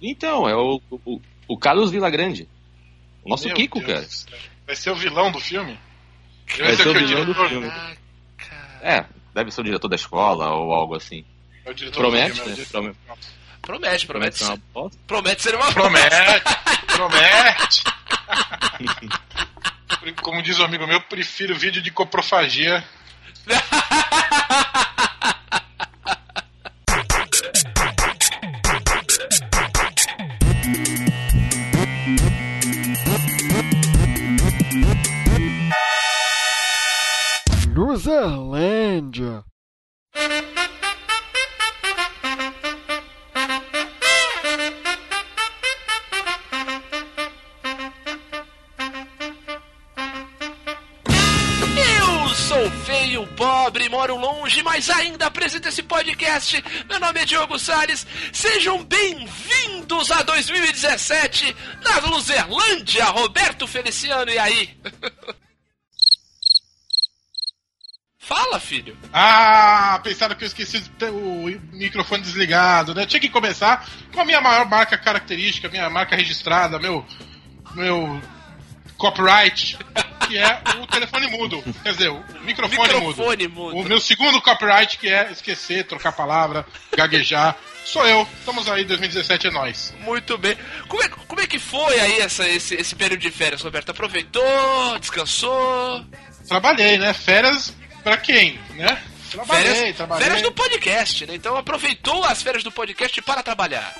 Então, é o, o, o Carlos Villagrande. O nosso Meu Kiko, Deus cara. Vai ser o vilão do filme? Vai ser o que vilão do filme. Caraca. É, deve ser o diretor da escola ou algo assim. É o diretor Promete, do filme, é o né? diretor. Promete, Promete, promete, ser uma ser, bosta. promete ser uma Promete, promete. Como diz um amigo meu, prefiro vídeo de coprofagia. Luzerlândia. Eu sou feio, pobre, moro longe, mas ainda apresento esse podcast. Meu nome é Diogo Salles. Sejam bem-vindos a 2017 na Luzerlândia, Roberto Feliciano, e aí? Fala, filho. Ah, pensaram que eu esqueci de ter o microfone desligado, né? Tinha que começar com a minha maior marca característica, minha marca registrada, meu, meu copyright, que é o telefone mudo. Quer dizer, o microfone, Microfone mudo. mudo. O meu segundo copyright, que é esquecer, trocar palavra, gaguejar. Sou eu. Estamos aí, 2017 é nós. Muito bem. Como é, como é que foi aí essa, esse, esse período de férias, Roberto? Aproveitou? Descansou? Trabalhei, né? Férias pra quem, né? Trabalhei, Férias, trabalhei. férias do podcast, né? Então aproveitou as férias do podcast para trabalhar.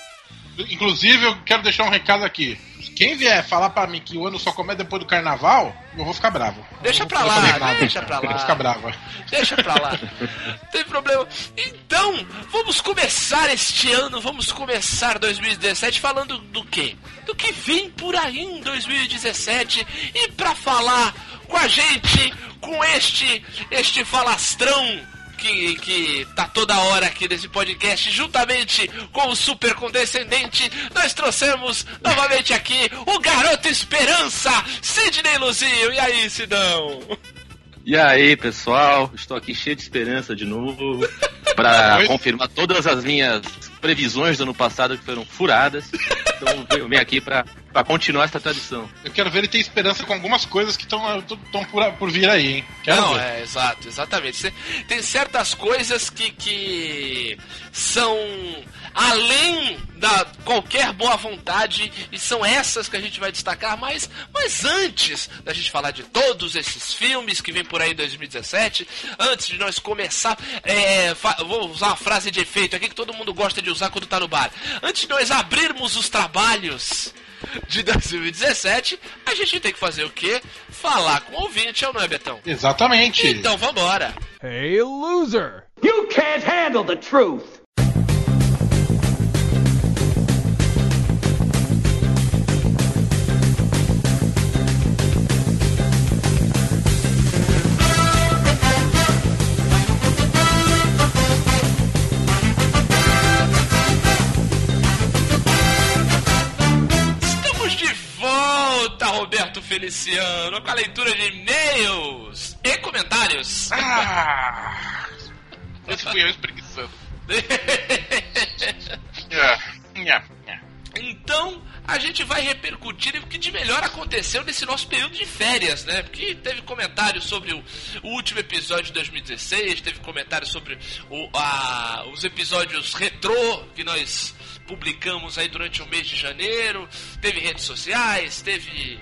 Inclusive, eu quero deixar um recado aqui. Quem vier falar pra mim que o ano só começa depois do carnaval, eu vou ficar bravo. Deixa pra lá, deixa pra lá. Vou ficar bravo. Deixa pra lá. Não tem problema. Então, vamos começar este ano, vamos começar 2017 falando do quê? Do que vem por aí em 2017. E pra falar com a gente, com este, este falastrão que, que tá toda hora aqui nesse podcast, juntamente com o super condescendente, nós trouxemos novamente aqui o garoto esperança, Sidney Luzinho. E aí, Sidão? E aí, pessoal, estou aqui cheio de esperança de novo para confirmar todas as minhas previsões do ano passado que foram furadas. Então eu venho aqui para continuar essa tradição. Eu quero ver ele ter esperança com algumas coisas que estão por, por vir aí, hein? Quero Não, ver. é, exato, exatamente. Tem certas coisas que, que são além da qualquer boa vontade e são essas que a gente vai destacar, mas, mas antes da gente falar de todos esses filmes que vem por aí em 2017, antes de nós começar, é, vou usar uma frase de efeito aqui que todo mundo gosta de usar quando tá no bar. Antes de nós abrirmos os trabalhos de 2017, a gente tem que fazer o quê? Falar com o ouvinte, ou não é, Betão? Exatamente. Então vambora. Hey, loser. You can't handle the truth. Feliciano, com a leitura de e-mails e comentários. Ah, esse fui eu espreguiçando. Então, a gente vai repercutir o que de melhor aconteceu nesse nosso período de férias, né? Porque teve comentários sobre o, último episódio de 2016, teve comentários sobre o- a- os episódios retrô que nós publicamos aí durante o mês de janeiro, teve redes sociais, teve,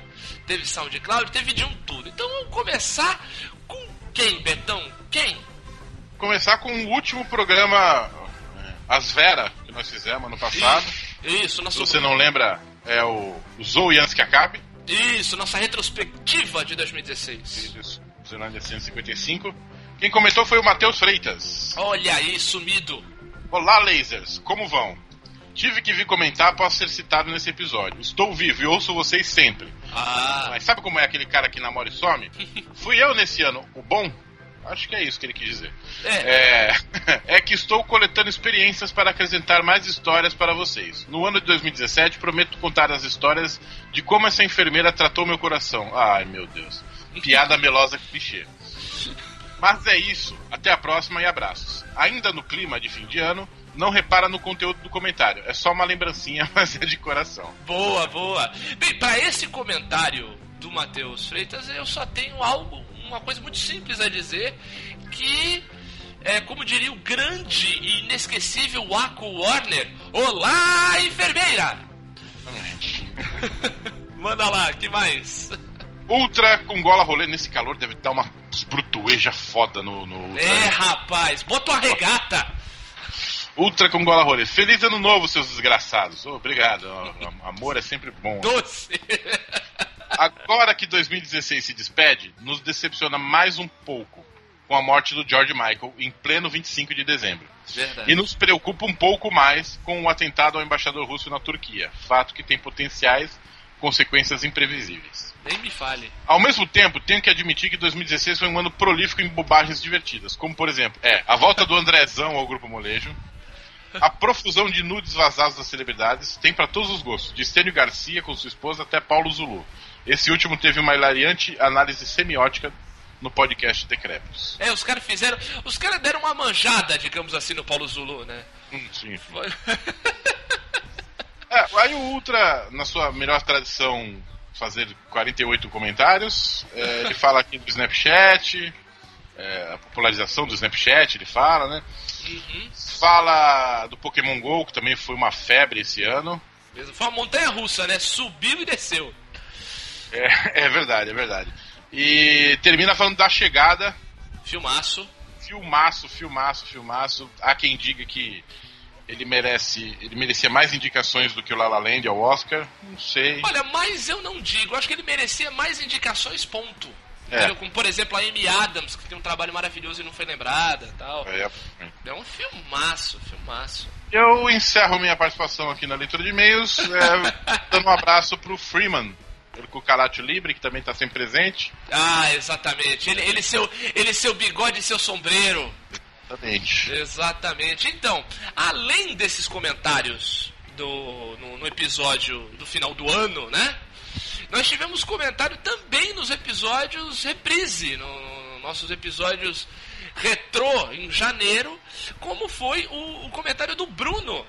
teve SoundCloud, teve de um tudo. Então vamos começar com quem, Betão? Quem? Começar com o último programa é, As Vera que nós fizemos ano passado. Isso, Se nosso você não lembra, é o Zoe Antes que Acabe. Isso, nossa retrospectiva de 2016. Isso, Zelândia 155. Quem comentou foi o Matheus Freitas. Olha aí, sumido. Olá, lasers, como vão? Tive que vir comentar após ser citado nesse episódio. Estou vivo e ouço vocês sempre. Ah, Mas sabe como é aquele cara que namora e some? Fui eu nesse ano, o bom? Acho que é isso que ele quis dizer. é. É, é que estou coletando experiências para acrescentar mais histórias para vocês. No ano de 2017, prometo contar as histórias de como essa enfermeira tratou meu coração. Ai, meu Deus. Piada melosa clichê. Mas é isso. Até a próxima e abraços. Ainda no clima de fim de ano, não repara no conteúdo do comentário. É só uma lembrancinha, mas é de coração. Boa, boa. Bem, para esse comentário do Matheus Freitas, eu só tenho algo, uma coisa muito simples a dizer, que é, como diria o grande e inesquecível Waco Warner, Olá, enfermeira! Manda lá, que mais? Ultra com gola rolê nesse calor deve dar uma brutueja foda no, no. É, rapaz, bota uma regata! Ultra com gola rolê. Feliz ano novo, seus desgraçados. Oh, obrigado. Amor é sempre bom. Doce! Agora que 2016 se despede, nos decepciona mais um pouco com a morte do George Michael em pleno 25 de dezembro. Verdade. E nos preocupa um pouco mais com o atentado ao embaixador russo na Turquia, fato que tem potenciais consequências imprevisíveis. Nem me fale. Ao mesmo tempo, tenho que admitir que 2016 foi um ano prolífico em bobagens divertidas, como por exemplo, é, a volta do Andrezão ao grupo Molejo, a profusão de nudes vazados das celebridades, tem para todos os gostos, de Stênio Garcia com sua esposa até Paulo Zulu. Esse último teve uma hilariante análise semiótica no podcast Decréptos. É, os caras fizeram. Os caras deram uma manjada, digamos assim, no Paulo Zulu, né? Hum, sim, sim. Foi- É, aí o Ultra, na sua melhor tradição, fazer 48 comentários. É, ele fala aqui do Snapchat, é, a popularização do Snapchat, ele fala, né? Uhum. Fala do Pokémon GO, que também foi uma febre esse ano. Foi uma montanha russa, né? Subiu e desceu. É, é verdade, é verdade. E termina falando da chegada. Filmaço. Filmaço, filmaço, filmaço. Há quem diga que ele merece, ele merecia mais indicações do que o La La Land ao Oscar. Não sei. Olha, mas eu não digo. Acho que ele merecia mais indicações, ponto. É. Como, por exemplo, a Amy Adams, que tem um trabalho maravilhoso e não foi lembrada tal. É, É um filmaço, filmaço. Eu encerro minha participação aqui na leitura de e-mails, é, dando um abraço pro Freeman, ele com o Calacho Libre, que também está sempre presente. Ah, exatamente. Ele, ele, seu, ele seu bigode e seu sombreiro. Exatamente. Exatamente. Então, além desses comentários do, no, no episódio do final do ano, né? Nós tivemos comentário também nos episódios reprise, no, no- nossos episódios retrô em janeiro, como foi o, o comentário do Bruno.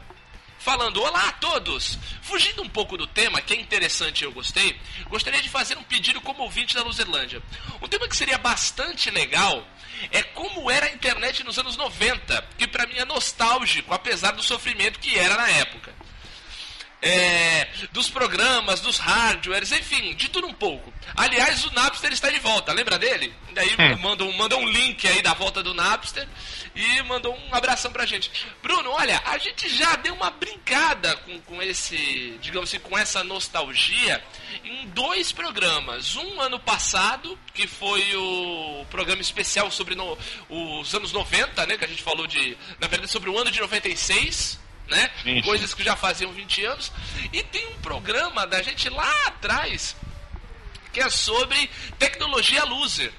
Falando, olá a todos! Fugindo um pouco do tema, que é interessante e eu gostei, gostaria de fazer um pedido como ouvinte da Luzerlândia. Um tema que seria bastante legal é como era a internet nos anos 90, que pra mim é nostálgico, apesar do sofrimento que era na época. É, dos programas, dos hardwares, enfim, de tudo um pouco. Aliás, o Napster está de volta, lembra dele? Daí mandou, mandou um link aí da volta do Napster e mandou um abração pra gente. Bruno, olha, a gente já deu uma brincada com, com esse, digamos assim, com essa nostalgia em dois programas. Um ano passado, que foi o programa especial sobre no- os anos 90, né? Que a gente falou de. Na verdade, sobre o ano de 96 né? Sim, sim. Coisas que já faziam 20 anos. E tem um programa da gente lá atrás que é sobre tecnologia loser.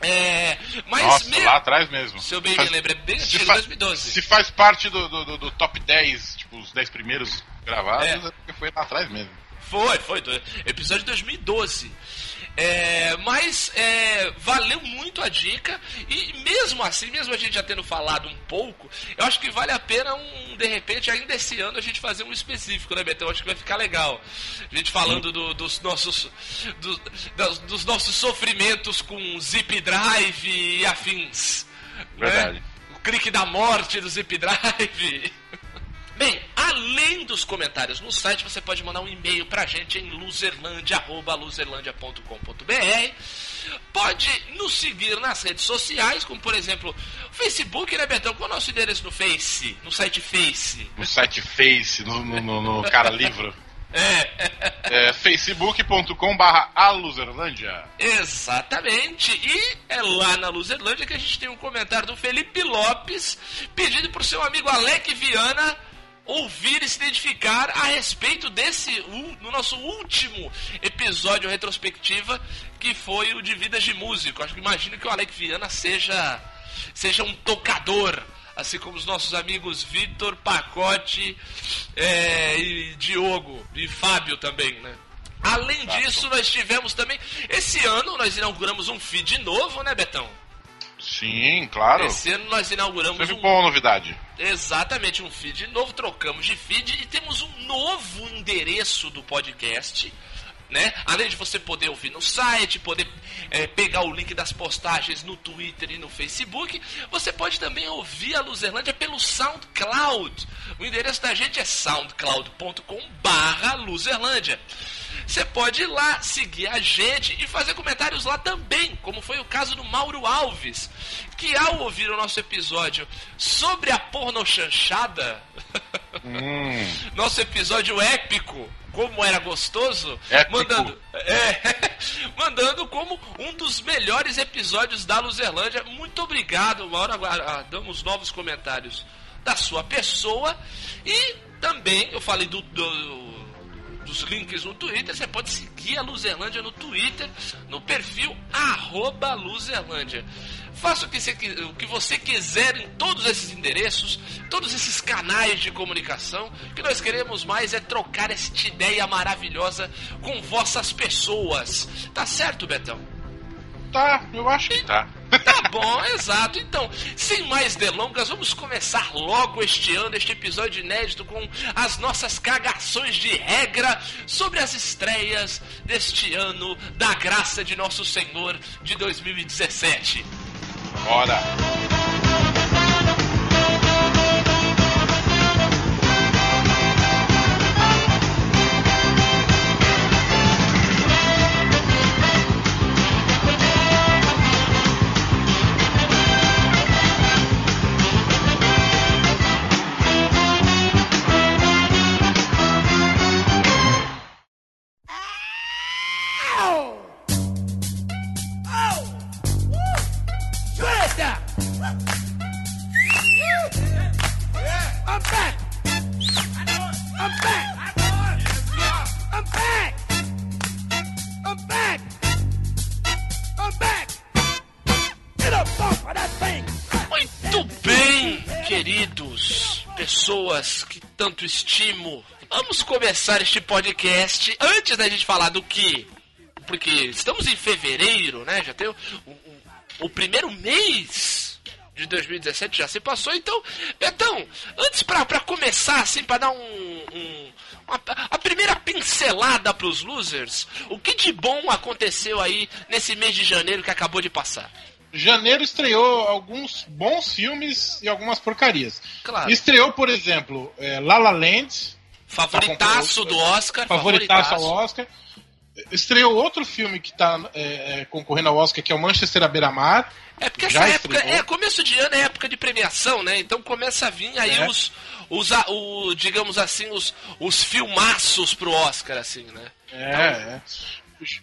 É, mas Nossa, mesmo- lá atrás mesmo. Seu bem Faz- me lembra, é bem se antigo, fa- 2012. Se faz parte do, do, do- top 10, tipo, os 10 primeiros gravados, É. é foi lá atrás mesmo. Foi, foi. do- Episódio de 2012. É, mas é, valeu muito a dica e mesmo assim, mesmo a gente já tendo falado um pouco, eu acho que vale a pena um, de repente, ainda esse ano a gente fazer um específico, né, Betão? Acho que vai ficar legal. A gente falando do- dos nossos do- das- dos nossos sofrimentos com zip drive e afins. né? Verdade. O clique da morte do zip drive. Bem, além dos comentários no site, você pode mandar um e-mail pra gente em loserlandia.loserlandia.com.br. Pode nos seguir nas redes sociais, como por exemplo, o Facebook, né, Betão? Qual é o nosso endereço no Face? No site Face? No site Face, no, no, no- no cara livro. É, facebook.com barra aluzerlândia. Exatamente. E é lá na Luzerlândia que a gente tem um comentário do Felipe Lopes pedindo pro seu amigo Alec Viana ouvir e se identificar a respeito desse, no nosso último episódio retrospectiva, que foi o de Vidas de Músico. Acho que imagino que o Alec Viana seja, seja um tocador. Assim como os nossos amigos Vitor, Pacote é, e Diogo e Fábio também, né? Além disso, nós tivemos também. Esse ano nós inauguramos um feed novo, né, Betão? Sim, claro. Esse ano nós inauguramos Sempre um boa novidade. Exatamente, um feed novo, trocamos de feed e temos um novo endereço do podcast. Né? Além de você poder ouvir no site, poder é, pegar o link das postagens no Twitter e no Facebook, você pode também ouvir a Luzerlândia pelo SoundCloud. O endereço da gente é soundcloud.com/barra Luzerlândia. Você pode ir lá seguir a gente e fazer comentários lá também, como foi o caso do Mauro Alves, que ao ouvir o nosso episódio sobre a pornochanchada, nosso episódio épico, como era gostoso, Épico. mandando, é, mandando como um dos melhores episódios da Luzerlândia. Muito obrigado, Mauro. Aguardamos novos comentários da sua pessoa e também eu falei do- do dos links no Twitter, você pode seguir a Luzerlândia no Twitter, no perfil arroba Luzerlândia. Faça o que, você, o que você quiser em todos esses endereços, todos esses canais de comunicação. O que nós queremos mais é trocar esta ideia maravilhosa com vossas pessoas. Tá certo, Betão? Tá, eu acho que tá. Tá bom, exato. Então, sem mais delongas, vamos começar logo este ano, este episódio inédito, com as nossas cagações de regra sobre as estreias deste ano da graça de nosso Senhor de 2017. Bora. Tanto estimo. Vamos começar este podcast antes da gente falar do que. Porque estamos em fevereiro, né? Já tem o, o- o primeiro mês de 2017 já se passou. Então, Betão, antes pra, pra começar, assim, pra dar um. um- uma- a primeira pincelada pros losers, o que de bom aconteceu aí nesse mês de janeiro que acabou de passar? Janeiro estreou alguns bons filmes e algumas porcarias. Claro. Estreou, por exemplo, é, La La Land, Favoritaço do Oscar. favoritaço ao Oscar. Estreou outro filme que está concorrendo ao Oscar, que é o Manchester à beira-mar. É porque essa época, estreou. é começo de ano é época de premiação, né? Então começa a vir aí É. os, os a- o, digamos assim, os, os filmaços pro Oscar, assim, né? É, é.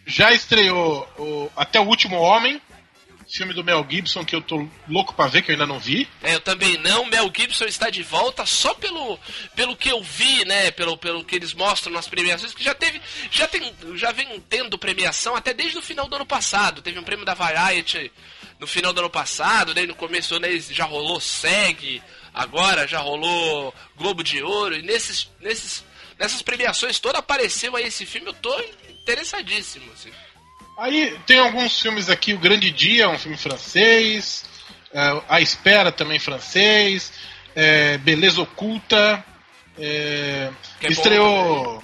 Já estreou o Até o Último Homem, filme do Mel Gibson, que eu tô louco pra ver, que eu ainda não vi. É, eu também não. Mel Gibson está de volta só pelo, pelo que eu vi, né? Pelo, pelo que eles mostram nas premiações, que já teve, já tem, já vem tendo premiação até desde o final do ano passado. Teve um prêmio da Variety no final do ano passado, daí no começo do já rolou SEG, agora já rolou Globo de Ouro e nesses, nesses, nessas premiações todas apareceu aí esse filme. Eu tô interessadíssimo. Assim. Aí tem alguns filmes aqui, O Grande Dia, um filme francês, é, A Espera também francês, é, Beleza Oculta, é, Que é bom estreou...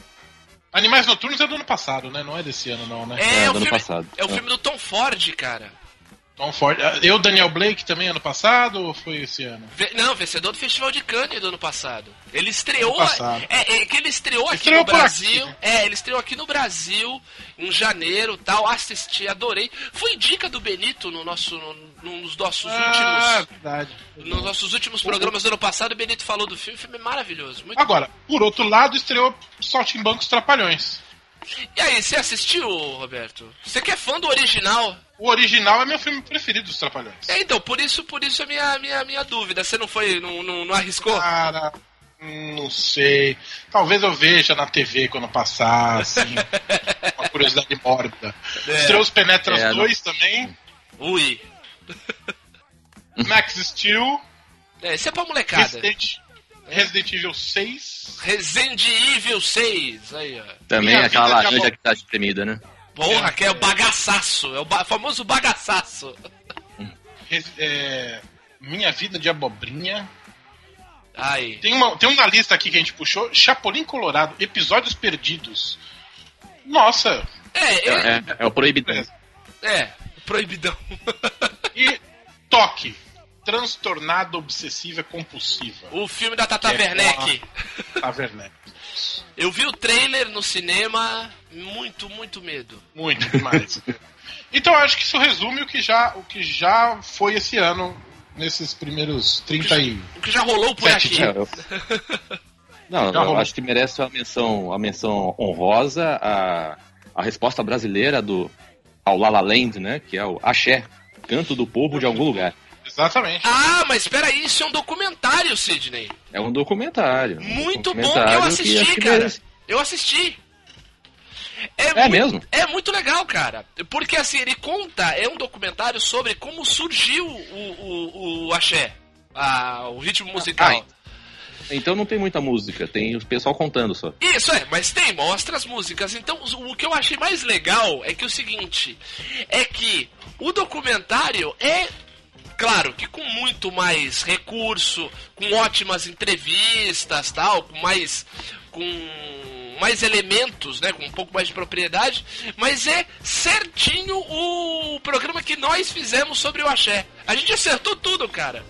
Animais Noturnos é do ano passado, né? Não é desse ano não, né? É, É, o do ano filme, passado. é o É. filme do Tom Ford, cara. Tom Ford. Eu, Daniel Blake, também ano passado ou foi esse ano? Não, vencedor do Festival de Cannes do ano passado. Ele estreou. Passado. É, é que ele estreou aqui Estreou no Brasil. aqui, né? É, ele estreou aqui no Brasil em janeiro tal. Assisti, adorei. Foi dica do Benito no nosso, no- nos nossos Ah, últimos. verdade. Nos nossos últimos programas do ano passado, o Benito falou do filme, o filme é maravilhoso. Agora, por outro lado, estreou Saltimbancos Trapalhões. E aí, você assistiu, Roberto? Você que é fã do original? O original é meu filme preferido dos Trapalhões. É, então, por isso, por isso a minha, minha, minha dúvida. Você não foi, não, não, não arriscou? Cara, não sei. Talvez eu veja na TV quando passar, assim. uma curiosidade mórbida. É. Estreou os Penetras É, não- 2 também. Ui. Max Steel. É, isso é pra molecada. Resident, Resident Evil 6. Resident Evil 6. Aí, ó. Também Minha aquela laranja que tá espremida, né? Porra, que é o bagaçaço. É o ba- famoso bagaçaço. Res- é, Minha Vida de Abobrinha. Aí. Tem uma, tem uma lista aqui que a gente puxou: Chapolin Colorado, Episódios Perdidos. Nossa! É, É, é, é, é o proibidão. é, proibidão. E Toque. Transtornada Obsessiva Compulsiva. o filme da Tata É, Werneck. A Werneck. Eu vi o trailer no cinema, muito, muito medo. Muito demais. então eu acho que isso resume o que já, o que já foi esse ano, nesses primeiros 30 e. O que já rolou por aqui. É, Não, Já eu rolou. acho que merece a menção, a menção honrosa a, a resposta brasileira do ao La La Land, né? Que é o Axé, canto do povo de algum lugar. Exatamente. Ah, mas espera aí, isso é um documentário, Sidney. É um documentário. um Muito bom que documentário eu assisti, que cara. merece- Eu assisti. É muito- mesmo? É muito legal, cara. Porque assim, ele conta, é um documentário sobre como surgiu o, o, o axé. a- o ritmo musical. Então não tem muita música, tem o pessoal contando só. Isso é, mas tem, mostra as músicas. Então, o o que eu achei mais legal é que o seguinte: é que o documentário é. Claro que com muito mais recurso, com ótimas entrevistas, tal, com mais com mais elementos, né, com um pouco mais de propriedade, mas é certinho o programa que nós fizemos sobre o axé. A gente acertou tudo, cara.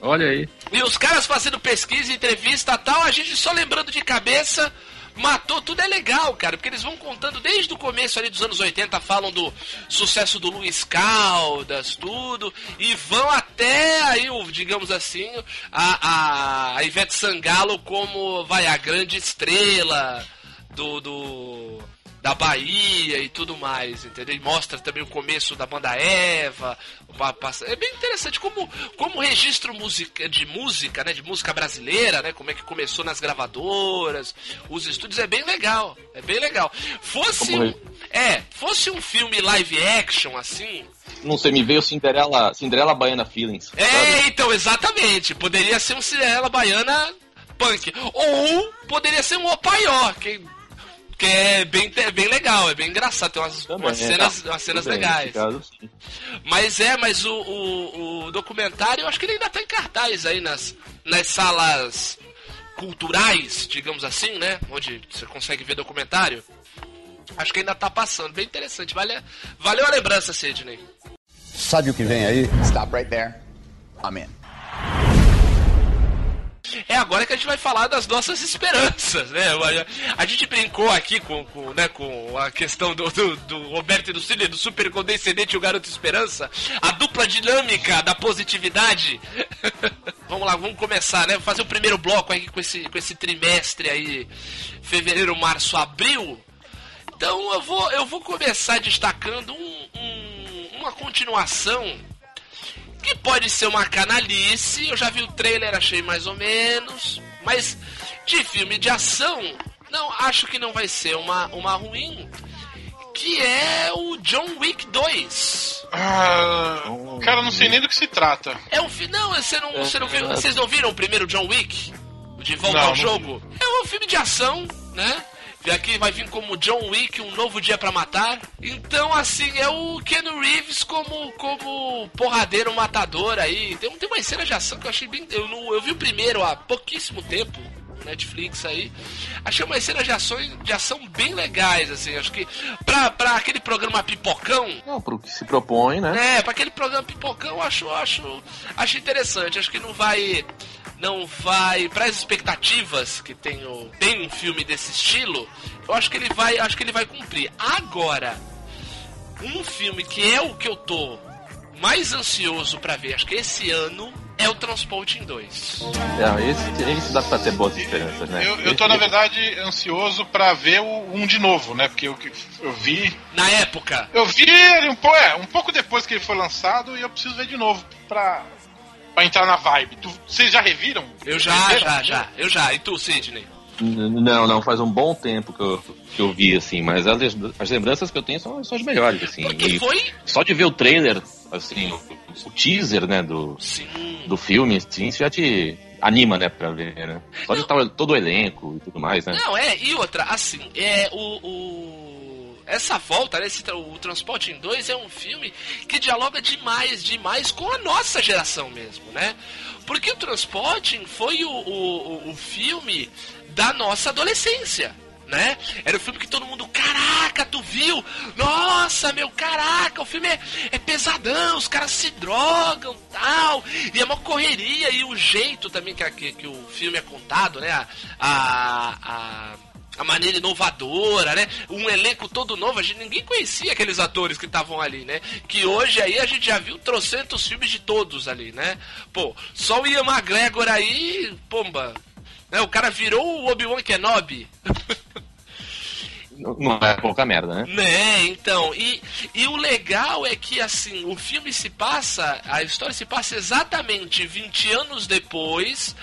Olha aí. E os caras fazendo pesquisa, entrevista tal, a gente só lembrando de cabeça, matou, tudo é legal, cara, porque eles vão contando desde o começo ali dos anos 80, falam do sucesso do Luiz Caldas, tudo, e vão até aí, digamos assim, a, a, a Ivete Sangalo como, vai, a grande estrela do... do da Bahia e tudo mais, entendeu? E mostra também o começo da banda Eva. É bem interessante como, como o registro musica, de música, né? De música brasileira, né? Como é que começou nas gravadoras, os estúdios, é bem legal. É bem legal. Fosse um, é, fosse um filme live action, assim, Não sei, me veio Cinderela, Cinderela Baiana Feelings. É, sabe? então, exatamente. Poderia ser um Cinderela Baiana punk. Ou poderia ser um Opaió, que, que é bem, é bem legal, é bem engraçado. Tem umas, Também, umas é. cenas, umas cenas bem, legais. caso. Mas é, mas o, o, o documentário, eu acho que ele ainda tá em cartaz aí nas, nas salas culturais, digamos assim, né? Onde você consegue ver documentário. Acho que ainda tá passando. Bem interessante. Vale, valeu a lembrança, Sidney. Sabe o que vem aí? Stop right there. I'm in. É agora que a gente vai falar das nossas esperanças, né? A gente brincou aqui com, com, né, com a questão do, do, do Roberto e do Cine, do super condescendente e o Garoto Esperança, a dupla dinâmica da positividade. vamos lá, vamos começar, né? Fazer o primeiro bloco aí com esse, com esse trimestre aí, fevereiro, março, abril. Então eu vou, eu vou começar destacando um- um- uma continuação que pode ser uma canalice, eu já vi o trailer, achei mais ou menos, mas de filme de ação, não, acho que não vai ser uma, uma ruim, que é o John Wick 2. Ah, cara, não sei nem do que se trata. É um filme. Não, você não, você não viu. Vocês não viram o primeiro John Wick? O De volta Não, ao não jogo? É um filme de ação, né? E aqui vai vir como John Wick, um novo dia pra matar. Então, assim, é o Keanu Reeves como, como porradeiro matador aí. Tem, tem uma cena de ação que eu achei bem. Eu, não, eu vi o primeiro há pouquíssimo tempo. Netflix aí. Achei umas cenas de ação, de ação bem legais, assim. Acho que pra, pra aquele programa Pipocão, Não, pro que se propõe, né? é, pra aquele programa pipocão, eu acho, acho, acho interessante. Acho que não vai. Não vai. Para as expectativas que tem, o, tem um filme desse estilo, eu acho que ele vai. Acho que ele vai cumprir. Agora, um filme que é o que eu tô mais ansioso pra ver, acho que esse ano, é o Transporting 2. É, esse, esse dá pra ter boas esperanças, né? Eu, eu tô, na verdade, ansioso pra ver o um de novo, né? Porque eu, eu vi. Na época, Eu vi ele um, po- é, um pouco depois que ele foi lançado e eu preciso ver de novo pra, pra entrar na vibe. Tu- Vocês já reviram? eu já, Reviram? já, já, eu já. E tu, Sidney? Não, não, faz um bom tempo que eu, que eu vi, assim, mas as, as lembranças que eu tenho são, são as melhores, assim. Porque E foi. só de ver o trailer, assim, o, o teaser, né, do, Sim. do filme, assim, isso já te anima, né, pra ver, né? Só de estar todo o elenco e tudo mais, né? Não, é, e outra, assim, é o. o- essa volta, né, esse, o Transporte em 2 é um filme que dialoga demais, demais com a nossa geração mesmo, né? Porque o Transporting foi o, o, o- filme da nossa adolescência. Né? Era o filme que todo mundo, caraca, tu viu? Nossa, meu, caraca, o filme é, é pesadão, os caras se drogam tal, e é uma correria, e o jeito também que, que, que o filme é contado, né? A, a, a, a maneira inovadora, né? Um elenco todo novo, a gente, ninguém conhecia aqueles atores que estavam ali, né? Que hoje aí a gente já viu trocentos filmes de todos ali, né? Pô, só o Ian McGregor aí, pomba, né? O cara virou o Obi-Wan Kenobi. Não é pouca merda, né? Né, então, e, e o legal é que, assim, o filme se passa, a história se passa exatamente 20 anos depois,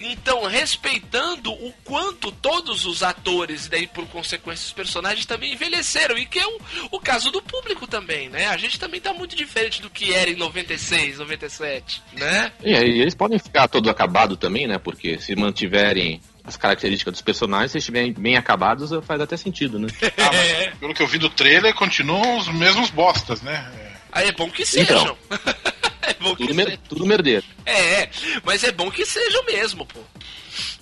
então, respeitando o quanto todos os atores, e daí por consequência os personagens também envelheceram, e que é o, o caso do público também, né? A gente também tá muito diferente do que era em 96, 97, né? E aí eles podem ficar todo acabado também, né? Porque se mantiverem as características dos personagens, se estiverem bem acabados, faz até sentido, né? Ah, mas pelo que eu vi do trailer, continuam os mesmos bostas, né? É. Aí é bom que Então. sejam. é bom que Tudo, sejam. mer tudo merdeiro. É, mas é bom que seja mesmo, pô.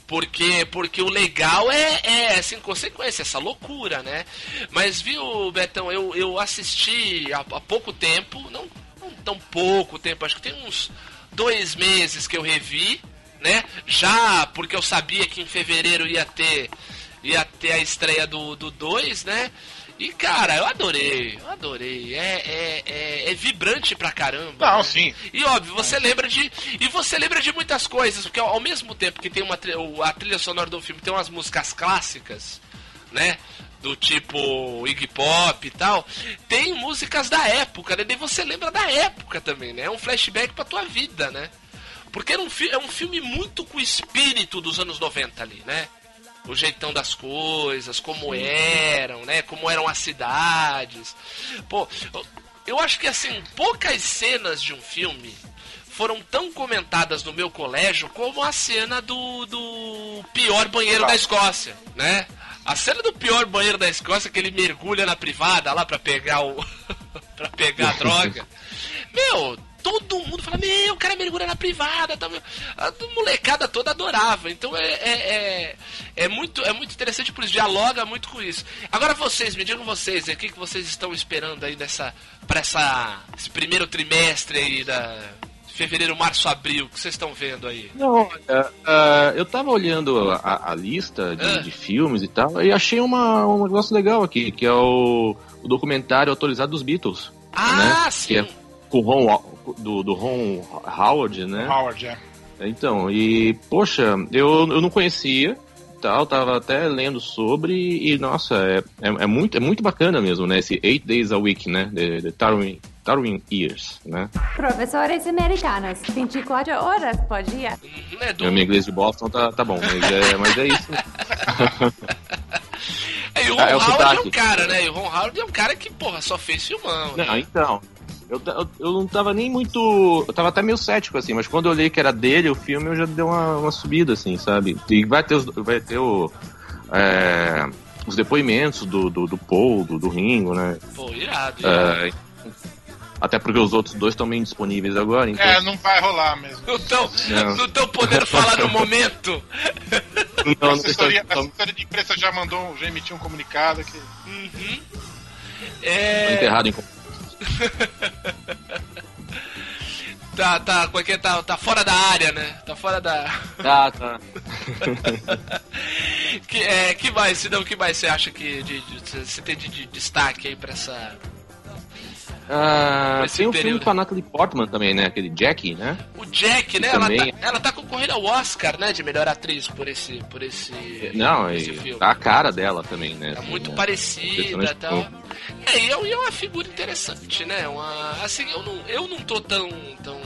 Porque, porque o legal é, é essa inconsequência, essa loucura, né? Mas viu, Betão, eu, eu assisti há, há pouco tempo, não, não tão pouco tempo, acho que tem uns dois meses que eu revi, né? Já porque eu sabia que em fevereiro ia ter, ia ter a estreia do 2, do dois, né? E cara, eu adorei, eu adorei. É, é, é, é vibrante pra caramba. Não, né? sim. E óbvio, você lembra de. E você lembra de muitas coisas, porque ao, ao mesmo tempo que tem uma a trilha sonora do filme tem umas músicas clássicas, né? Do tipo Iggy Pop e tal, tem músicas da época, né? E você lembra da época também, né? É um flashback pra tua vida, né? Porque era um é um filme muito com o espírito dos anos 90 ali, né? O jeitão das coisas, como eram, né? Como eram as cidades. Pô, eu- acho que assim, poucas cenas de um filme foram tão comentadas no meu colégio como a cena do, do pior banheiro da Escócia, né? A cena do pior banheiro da Escócia que ele mergulha na privada lá pra pegar o para pegar a droga. Meu, todo mundo fala, meu, o cara mergulha na privada, tá, a molecada toda adorava. Então é, é, é, é muito é muito interessante por isso, dialoga muito com isso. Agora vocês, me digam vocês, aí, o que, que vocês estão esperando aí dessa para essa esse primeiro trimestre aí da fevereiro, março, abril, o que vocês estão vendo aí? Não, olha, ah, eu tava olhando a, a lista de, Ah. de filmes e tal, e achei uma, um negócio legal aqui, que é o, o documentário atualizado dos Beatles. Ah, né? sim. Que é com Ron, do, do Ron Howard, né? Howard, é. Então, e poxa, eu, eu não conhecia, tal, tava até lendo sobre e nossa, é, é, é muito é muito bacana mesmo, né? Esse Eight Days a Week, né? The, the Darwin, Darwin Years, né? Professores americanos, 24 horas por dia. Uhum, é do- Meu inglês de Boston tá, tá bom, mas é, mas é isso. É, e o Ron Ah, é o Howard é um sotaque. cara, né? E o Ron Howard é um cara que, porra, só fez filmão. né? Não, então. Eu, eu, eu não tava nem muito. Eu tava até meio cético, assim, mas quando eu olhei que era dele o filme, eu já deu uma, uma subida, assim, sabe? E vai ter, os, vai ter o. é, os depoimentos do, do, do Paul, do, do Ringo, né? Pô, irado. irado. É, até porque os outros dois estão bem disponíveis agora, então. É, não vai rolar mesmo. Não estão Não. não podendo falar no momento. Não, A assessoria, a assessoria de imprensa já mandou, já emitiu um comunicado que. Uhum. É, enterrados em. Tá, tá, como é que é? Tá, tá fora da área, né? Tá fora da. Ah, tá. Que, é, que mais, Sidão, que mais você acha que de, de- você tem de, de destaque aí pra essa. Ah, tem um filme período. com a Natalie Portman também, né? Aquele Jack, né? O Jack, né? Ela também- tá, ela tá concorrendo ao Oscar, né? De melhor atriz por esse. Por esse Não, esse filme. tá a cara dela também, né? Tá assim, muito né? parecida e tal. como- É, e é, e é uma figura interessante, né? Uma, assim, eu não, eu não tô tão, tão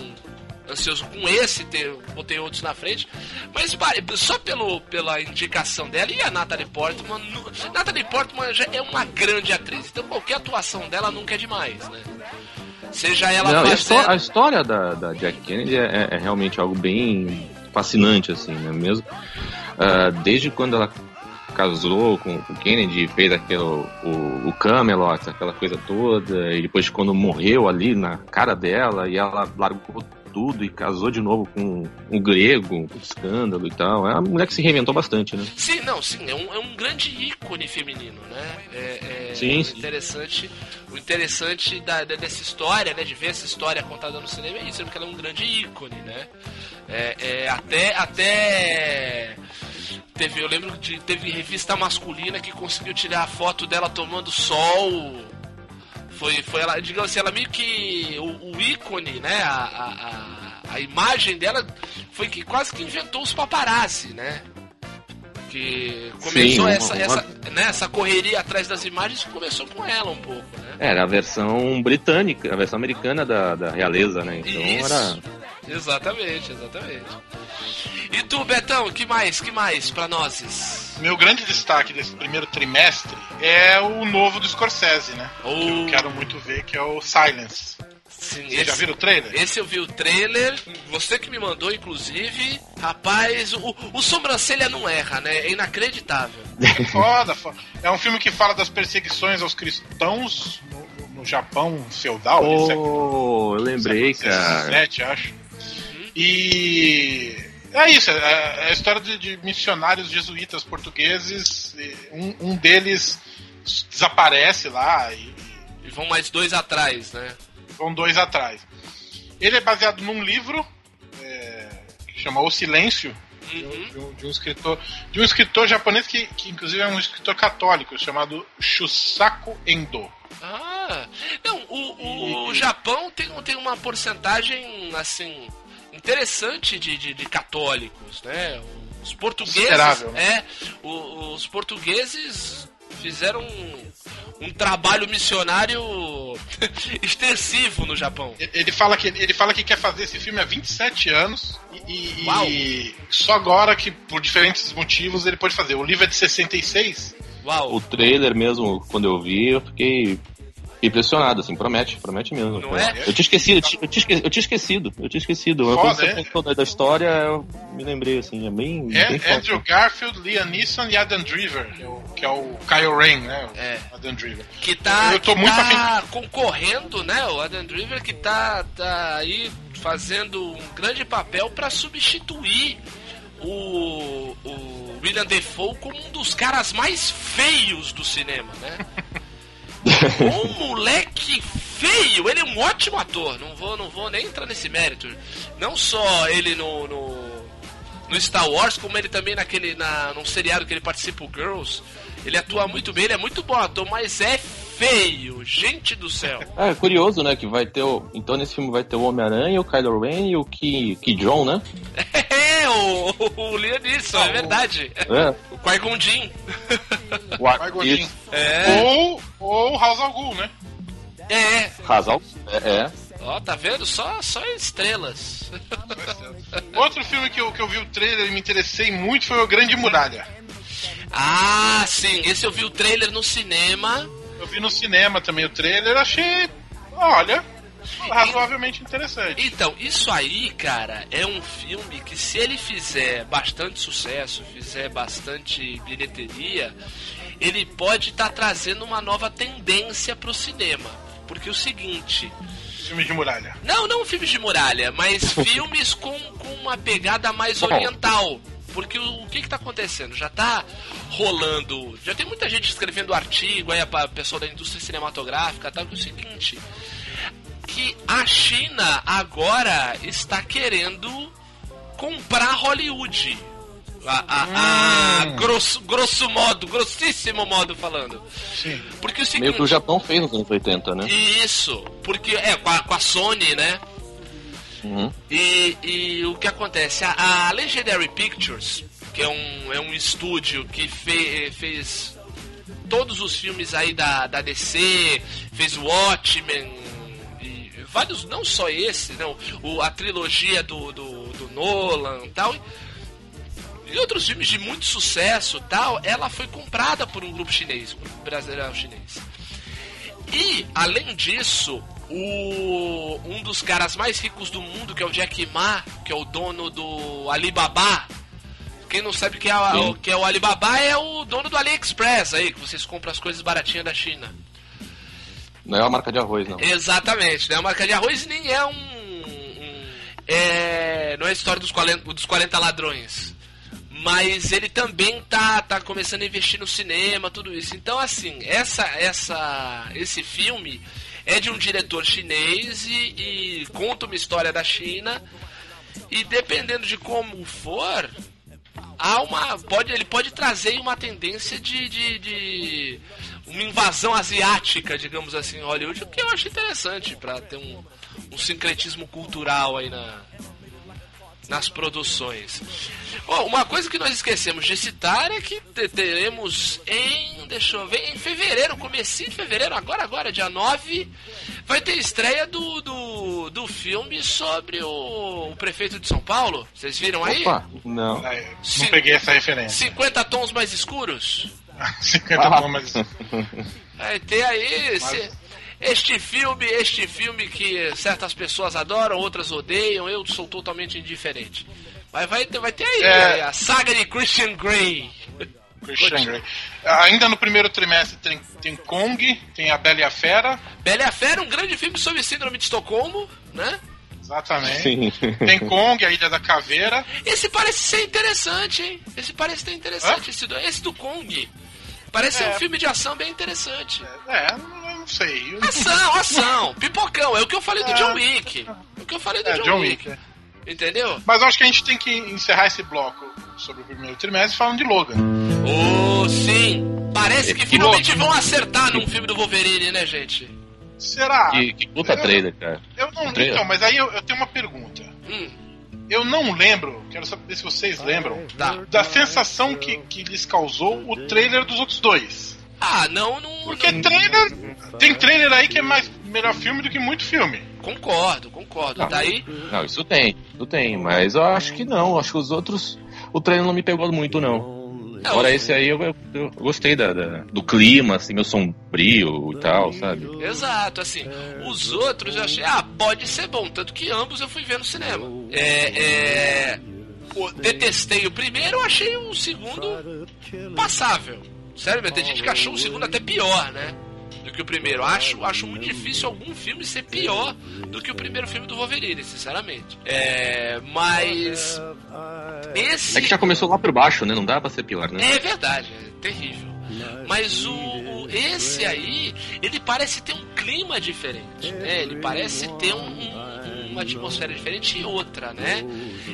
ansioso com esse, ter, botei outros na frente, mas só pelo, pela indicação dela e a Natalie Portman. nu- Natalie Portman já é uma grande atriz, então qualquer atuação dela nunca é demais, né? Seja ela Não, a, fazendo... a história da, da Jack Kennedy é, é- é realmente algo bem fascinante, assim, né? Mesmo ah, desde quando ela casou com o Kennedy, fez aquele, o, o Camelot, aquela coisa toda, e depois quando morreu ali na cara dela, e ela largou tudo e casou de novo com um grego, um escândalo e tal. É uma mulher que se reinventou bastante, né? Sim, não, sim, é um, é um grande ícone feminino, né? É, é Sim, sim. interessante. O interessante da, da- dessa história, né? De ver essa história contada no cinema é isso, porque ela é um grande ícone, né? É, é, até, até teve, eu lembro de teve revista masculina que conseguiu tirar a foto dela tomando sol. Foi, foi ela, digamos assim, ela meio que o, o ícone, né? A, a, a, imagem dela foi que quase que inventou os paparazzi, né? Que começou Sim, essa, uma- essa, né, essa correria atrás das imagens começou com ela um pouco, né? Era a versão britânica, a versão americana da, da realeza, né? Então Isso. era. Exatamente, exatamente. E tu, Betão, que mais? Que mais pra nós? Meu grande destaque desse primeiro trimestre é o novo do Scorsese, né? Que eu quero muito ver, que é o Silence. Sim, Vocês já viram o trailer? Esse eu vi o trailer, você que me mandou, inclusive. Rapaz, o, o sobrancelha não erra, né? É inacreditável. Foda, foda. É um filme que fala das perseguições aos cristãos no, no- Japão feudal. século Oh, eu lembrei, cara. 17, acho. E é isso, é é a história de, de missionários jesuítas portugueses. e Um, um deles desaparece lá e E vão mais dois atrás, né? vão dois atrás. Ele é baseado num livro é, que chama O Silêncio, de, um- de um, de um escritor de um escritor japonês que, que inclusive é um escritor católico chamado Shusaku Endo. Ah, não, o, o Japão tem, tem uma porcentagem, assim, interessante de, de, de católicos, né? Os portugueses, Considerável, né? é, o- os portugueses fizeram um, um trabalho missionário extensivo no Japão. Ele fala que ele fala que quer fazer esse filme há 27 anos e, e- Uau. e só agora que por diferentes motivos ele pode fazer. O livro é de 66. Uau, O trailer mesmo, quando eu vi, eu fiquei impressionado, assim, promete, promete mesmo. Não cara. é? Eu tinha esquecido, eu tinha, eu tinha eu tinha esquecido, eu tinha esquecido. Foda, Quando você é? contou da, história, eu me lembrei, assim, é bem, bem É forte. Andrew Garfield, Liam Neeson e Adam Driver, que é o, que é o Kyle Rain, né? É. Adam Driver. que tá, Eu tô que muito tá concorrendo, né? O Adam Driver que tá, tá aí fazendo um grande papel para substituir o, o William Defoe como um dos caras mais feios do cinema, né? um moleque feio, ele é um ótimo ator, não vou, não vou nem entrar nesse mérito. Não só ele no, no, no Star Wars, como ele também naquele na, num seriado que ele participa, o Girls. Ele atua muito bem, ele é muito bom ator, mas é feio, gente do céu. É curioso, né, que vai ter o... Então nesse filme vai ter o Homem-Aranha, o Kylo Ren e o Ki, Ki John, né? É, o, o é verdade. É. O Qui-Gon Jinn. O. Isso. É, Ou, ou House of Ghoul, né? é. Casal? É, é. Ó, tá vendo? Só, só estrelas. Outro filme que eu, que eu vi o trailer e me interessei muito foi o Grande Muralha. Ah, sim, esse eu vi o trailer no cinema. Eu vi no cinema também o trailer, achei, olha, razoavelmente interessante. Então, isso aí, cara, é um filme que se ele fizer bastante sucesso, fizer bastante bilheteria, ele pode estar trazendo uma nova tendência pro cinema. Porque o seguinte, Filme de muralha. não, não filmes de muralha, mas filmes com, com uma pegada mais Bom. oriental. Porque o, o que que tá acontecendo? Já tá rolando. Já tem muita gente escrevendo artigo aí, a pessoa da indústria cinematográfica tal, que é o seguinte. Que a China agora está querendo comprar Hollywood. A, a- a grosso, grosso modo, grossíssimo modo falando. Sim. Porque o seguinte. Meio que o Japão fez nos anos 80, né? Isso, porque é com a, com a Sony, né? Uhum. E, e o que acontece? A, a Legendary Pictures, que é um, é um estúdio que fe- fez todos os filmes aí da, da DC, fez Watchmen, e vários, não só esse, não, o, a trilogia do, do, do Nolan e tal. E outros filmes de muito sucesso tal, ela foi comprada por um grupo chinês, um brasileiro chinês. E, além disso, o, um dos caras mais ricos do mundo, que é o Jack Ma, que é o dono do Alibaba, quem não sabe que é, o que é o Alibaba é o dono do AliExpress aí, que vocês compram as coisas baratinhas da China. Não é uma marca de arroz, não. Exatamente, não é uma marca de arroz e nem é um. um- é, não é a história dos 40, dos 40 ladrões. Mas ele também tá, tá começando a investir no cinema, tudo isso. Então, assim, essa, essa, esse filme é de um diretor chinês e, e conta uma história da China. E dependendo de como for, há uma. Pode, ele pode trazer uma tendência de, de, de uma invasão asiática, digamos assim, em Hollywood, o que eu acho interessante para ter um, um sincretismo cultural aí na, nas produções. Bom, uma coisa que nós esquecemos de citar é que te- teremos em, deixa eu ver, em fevereiro, comecinho de fevereiro, agora, agora, dia 9, vai ter estreia do, do, do filme sobre o, o prefeito de São Paulo. Vocês viram aí? Opa, não. Não Sim. peguei essa referência. 50 tons mais escuros. 50 Ah. bom, mas. Vai ter aí esse- este filme, este filme que certas pessoas adoram, outras odeiam, eu sou totalmente indiferente. Mas vai ter, vai ter aí É. a saga de Christian Grey. Christian Grey. Ainda no primeiro trimestre tem, tem Kong, tem A Bela e a Fera. Bela e a Fera, um grande filme sobre síndrome de Estocolmo, né? Exatamente. Sim. Tem Kong, A Ilha da Caveira. Esse parece ser interessante, hein? Esse parece ser interessante, esse do, esse do Kong. Parece ser É. um filme de ação bem interessante. É, não, eu não sei. Eu- Ação, ação, pipocão, é o que eu falei do É. John Wick. É o que eu falei do É, John, John Wick. Wick. Entendeu? Mas eu acho que a gente tem que encerrar esse bloco sobre o primeiro trimestre falando de Logan. Oh, sim. Parece que Que finalmente vão acertar num filme do Wolverine, né, gente? Será? Que, que puta trailer, cara. Eu não. Então, mas aí eu, eu tenho uma pergunta. Hum, Eu não lembro, quero saber se vocês lembram, tá. da sensação que, que lhes causou o trailer dos outros dois. Ah, não, não. Porque não- trailer. Tem trailer aí que é mais melhor filme do que muito filme. Concordo, concordo. Ah. Daí. Não, isso tem, isso tem, mas eu acho que não. Acho que os outros. O trailer não me pegou muito, não. É, Agora o- esse aí eu, eu- eu gostei da, da- do clima, assim, meio sombrio e tal, sabe? Exato, assim. Os outros eu achei, ah, pode ser bom. Tanto que ambos eu fui ver no cinema. É. é... pô, detestei o primeiro, eu achei o segundo passável. Sério, tem gente que achou o segundo até pior, né? Do que o primeiro. Acho, acho muito difícil algum filme ser pior do que o primeiro filme do Wolverine, sinceramente. É. Mas. Esse. É que já começou lá por baixo, né? Não dá pra ser pior, né? É verdade, é terrível. Mas o, o- esse aí, ele parece ter um clima diferente, né? Ele parece ter um- um- uma atmosfera diferente e outra, né?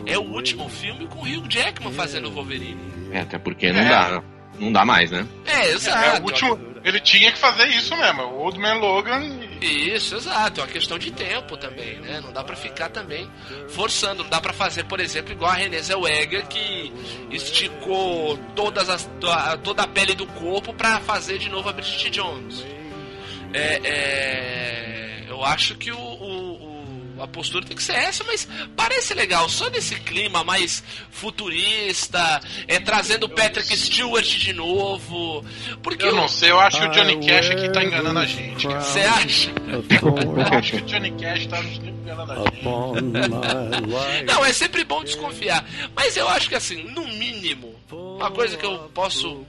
É o último filme com o Hugh Jackman fazendo o Wolverine. É, até porque não É. dá, não dá mais, né? É, É, exato. o último. Ele tinha que fazer isso mesmo. O Old Man Logan. e- Isso, exato. É uma questão de tempo também, né? Não dá pra ficar também forçando. Não dá pra fazer, por exemplo, igual a Renée Zellweger, que esticou todas as, to- toda a pele do corpo pra fazer de novo a Bridget Jones. É, é, eu acho que o, o- o- a postura tem que ser essa, mas parece legal. Só nesse clima mais futurista, é, trazendo o Patrick Stewart de novo. Porque Eu não sei, eu acho que o Johnny Cash aqui tá enganando a gente. cara. Você acha? Eu acho que o Johnny Cash tá enganando a gente. Não, é sempre bom desconfiar. Mas eu acho que assim, no mínimo, uma coisa que eu posso.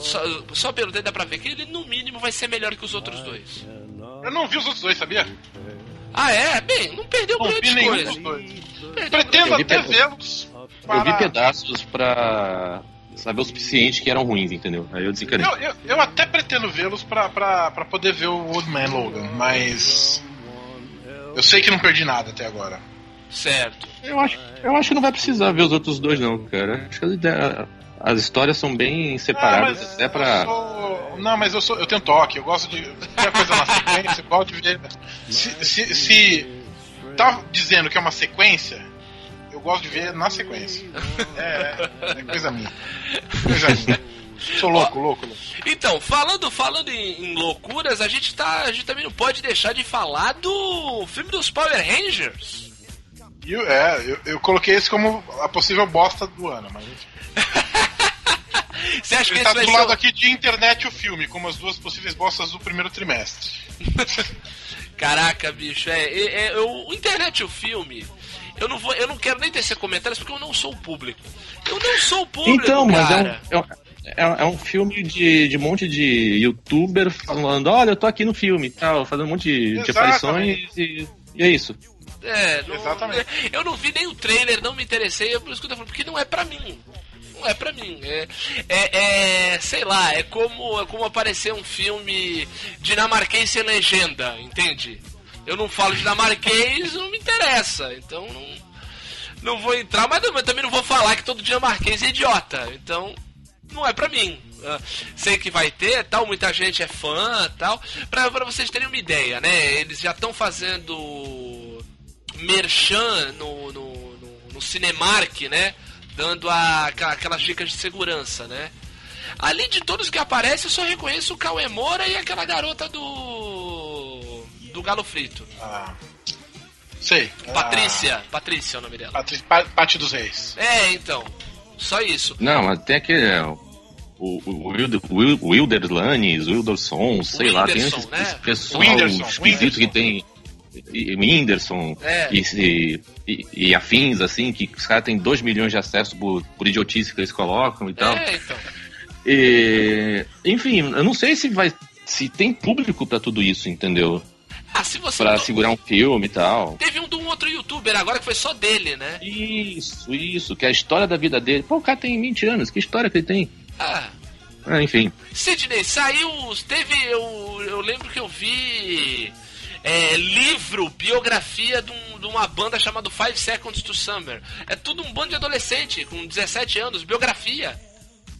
Só, só pelo dedo dá pra ver que ele, no mínimo, vai ser melhor que os outros dois. Eu não vi os outros dois, sabia? Ah, é? Bem, não perdeu Não grandes coisas. dos dois. Perdeu Pretendo Eu vi até vê-los. Eu vi para- pedaços pra saber o suficiente que eram ruins, entendeu? Aí eu desencanei. Eu, eu, eu até pretendo vê-los pra, pra, pra poder ver o Old Man Logan, mas. Eu sei que não perdi nada até agora. Certo. Eu acho, eu acho que não vai precisar ver os outros dois, não, cara. Acho que as, ideias- as histórias são bem separadas, Ah, mas até eu pra. sou- Não, mas eu sou. Eu tenho toque, eu gosto de. Qualquer coisa na sequência, eu gosto de ver. Se, se, se tá dizendo que é uma sequência, eu gosto de ver na sequência. É, é coisa minha. Coisa minha. Sou louco, louco, louco. Então, falando, falando em, em loucuras, a gente, tá, a gente também não pode deixar de falar do filme dos Power Rangers. E eu- é, eu, eu coloquei esse como a possível bosta do ano, mas enfim. Você acha que Ele esse tá do ser lado o- aqui de internet e o filme, como as duas possíveis bostas do primeiro trimestre. Caraca, bicho, é, é- é- o Internet o filme, Eu não vou, eu não quero nem tecer comentários porque eu não sou o público. Eu não sou o público, Então, mas é um, cara. é, um, é- é um filme de, de um monte de youtuber falando, olha, eu tô aqui no filme tal, fazendo um monte de, de aparições e, e é isso. É, não- Exatamente. Eu não vi nem o trailer, não me interessei, é por isso que eu tô falando, porque não é pra mim. Não é pra mim. É, é, é, sei lá, é como, é como aparecer um filme dinamarquês sem legenda, entende? Eu não falo dinamarquês, não me interessa, então não, não vou entrar, mas também não vou falar que todo dinamarquês é idiota, então não é pra mim. Ah, sei que vai ter, tal, muita gente é fã, tal. Pra, pra vocês terem uma ideia, né? Eles já estão fazendo merchan no, no, no, no Cinemark, né? Dando a, aquela- aquelas dicas de segurança, né? Ali de todos que aparecem, eu só reconheço o Cauê Moura e aquela garota do. do Galo Frito. Ah, sei. Patrícia. Patrícia é o nome Ah, dela. Patrícia, Pa- Pati dos Reis. É, então. Só isso. Não, mas tem aquele. é, O, o Wilder, Wil- Wilder Lanes, Wilderson, sei lá, tem Whindersson, esse, né? esse pessoal Whindersson, esquisito Whindersson. que tem. E, e Whindersson É. e, e, e- afins, assim, que os caras têm 2 milhões de acessos por, por idiotice que eles colocam e tal. É, então. E, enfim, eu não sei se vai. Se tem público pra tudo isso, entendeu? Ah, se você. Pra não- segurar um filme e tal. Teve um de um outro youtuber agora que foi só dele, né? Isso, isso, que é a história da vida dele. Pô, o cara tem 20 anos, que história que ele tem? Ah. Ah, enfim. Sidney, saiu. Teve. Eu, eu lembro que eu vi. É, livro, biografia de, um- de uma banda chamada Five Seconds to Summer. É tudo um bando de adolescente com 17 anos, biografia.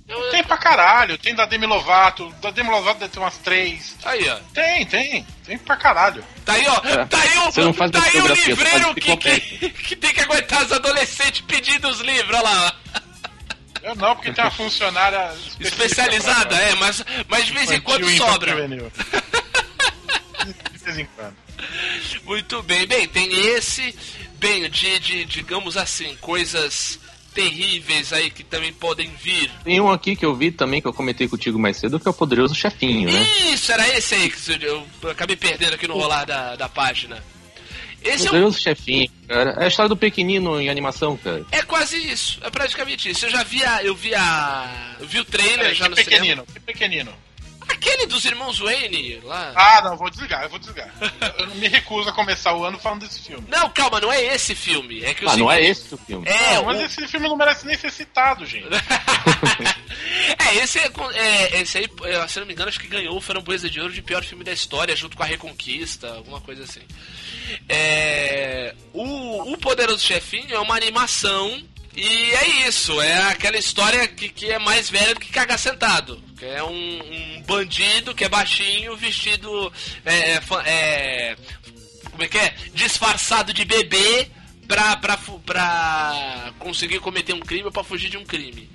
Eu- Tem pra caralho. Tem da Demi Lovato. Da Demi Lovato deve ter umas três. Aí, ó. Tem, tem. Tem pra caralho. Tá aí, ó. É, Tá aí o, você não faz tá aí o biografia, você faz livreiro que, que, que tem que aguentar os adolescentes pedindo os livros, olha lá. Eu não, porque tem uma funcionária Especializada, é, mas, mas de vez em quando sobra. De vez em quando. Muito bem, bem, tem esse, bem, de, de digamos assim, coisas terríveis aí que também podem vir. Tem um aqui que eu vi também, que eu comentei contigo mais cedo, que é o Poderoso Chefinho, né? Isso, era esse aí que eu eu acabei perdendo aqui no rolar da, da página. Esse é, um- Poderoso Chefinho, cara. É a história do pequenino em animação, cara. é quase isso, é praticamente isso. Eu já vi a, eu vi a, eu vi o trailer Peraí, já que no pequenino, cinema. que pequenino. Aquele dos irmãos Wayne lá. Ah, não, vou desligar, eu vou desligar. Eu não me recuso a começar o ano falando desse filme. Não, calma, não é esse filme. É que Ah, não é esse o filme. É, Não, mas o- esse filme não merece nem ser citado, gente. é, esse é, é, esse aí, é, se não me engano, acho que ganhou o Framboesa de Ouro de pior filme da história, junto com a Reconquista, alguma coisa assim. É, o, o Poderoso Chefinho é uma animação e é isso, é aquela história que, que é mais velha do que cagar sentado. Que é um, um bandido que é baixinho, vestido. É, é, é, como é que é? Disfarçado de bebê pra, pra, pra conseguir cometer um crime ou pra fugir de um crime.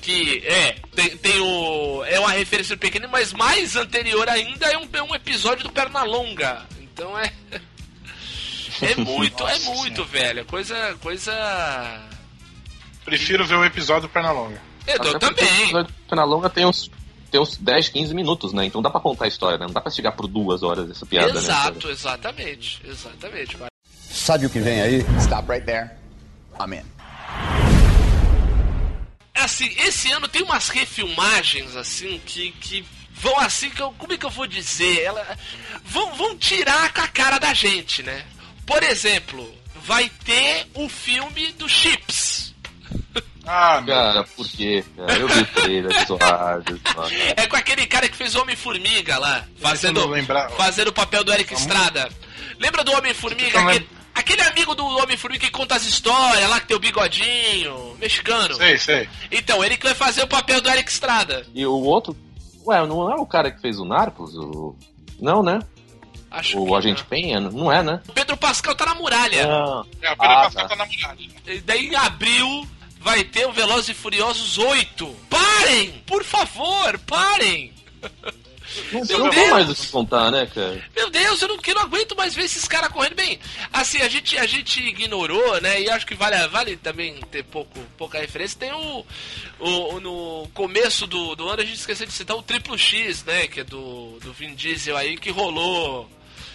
Que é, tem, tem o. É uma referência do pequeno, mas mais anterior ainda é um, é um episódio do Pernalonga. Então é. É muito, é Nossa muito, velho. é Coisa. Coisa. Prefiro ver o episódio do Pernalonga. Eu, eu Até porque o também. episódio do Pena Longa tem uns, tem uns 10, 15 minutos, né? Então dá pra contar a história, né? Não dá pra chegar por duas horas essa piada, né? Exato, exatamente. Exatamente. vai. Sabe o que vem aí? Stop right there. I'm in. assim, esse ano tem umas refilmagens assim que, que vão assim que eu, como é que eu vou dizer? Ela vão, vão tirar com a cara da gente, né? Por exemplo, vai ter o filme do Chips. Ah, meu Cara, por quê? Cara? Eu vi o trailer, zoado, zoado. É com aquele cara que fez Homem-Formiga lá, fazendo, fazendo o papel do Eric Estrada. Lembra do Homem-Formiga? Tentando Aquele, aquele amigo do Homem-Formiga que conta as histórias lá, que tem o bigodinho, mexicano. Sei, sei. Então, ele que vai fazer o papel do Eric Estrada. E o outro. Ué, não é o cara que fez o Narcos? O... Não, né? Acho O Agente não. Penha? Não é, né? O Pedro Pascal tá na muralha. Não. É, o Pedro Ah, Pascal tá. tá na muralha. E daí em abril vai ter o Velozes e Furiosos 8. Parem! Por favor, parem! Não, Meu não Deus! mais o que contar, né, cara? Meu Deus, eu não, que não aguento mais ver esses caras correndo bem. Assim, a gente, a gente ignorou, né? E acho que vale, vale também ter pouco, pouca referência. Tem o, o, o- No começo do, do ano a gente esqueceu de citar o Triplo X, né? Que é do, do Vin Diesel aí, que rolou.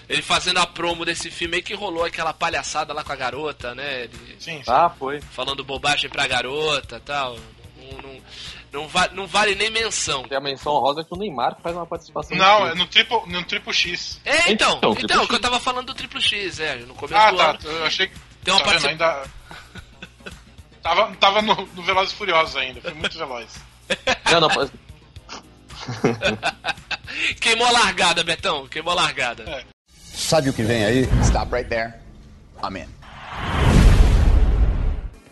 Ele fazendo a promo desse filme aí que rolou aquela palhaçada lá com a garota, né? Ele Sim, sim. Ah, foi. falando bobagem pra garota e tal. Não, não, não, va- não vale nem menção. Tem a menção rosa que o Neymar faz uma participação. Não, no é no triple, no triple X. É, então, Então, então, Triple que eu tava falando do Triplo X, é, no começo Ah, do tá. ano. Eu achei que. Tem uma tá vendo, participação. ainda. tava tava no, no Velozes e Furiosos ainda, foi muito veloz. Não, não, Queimou a largada, Betão, queimou a largada. É. Sabe o que vem aí? Stop right there. I'm in.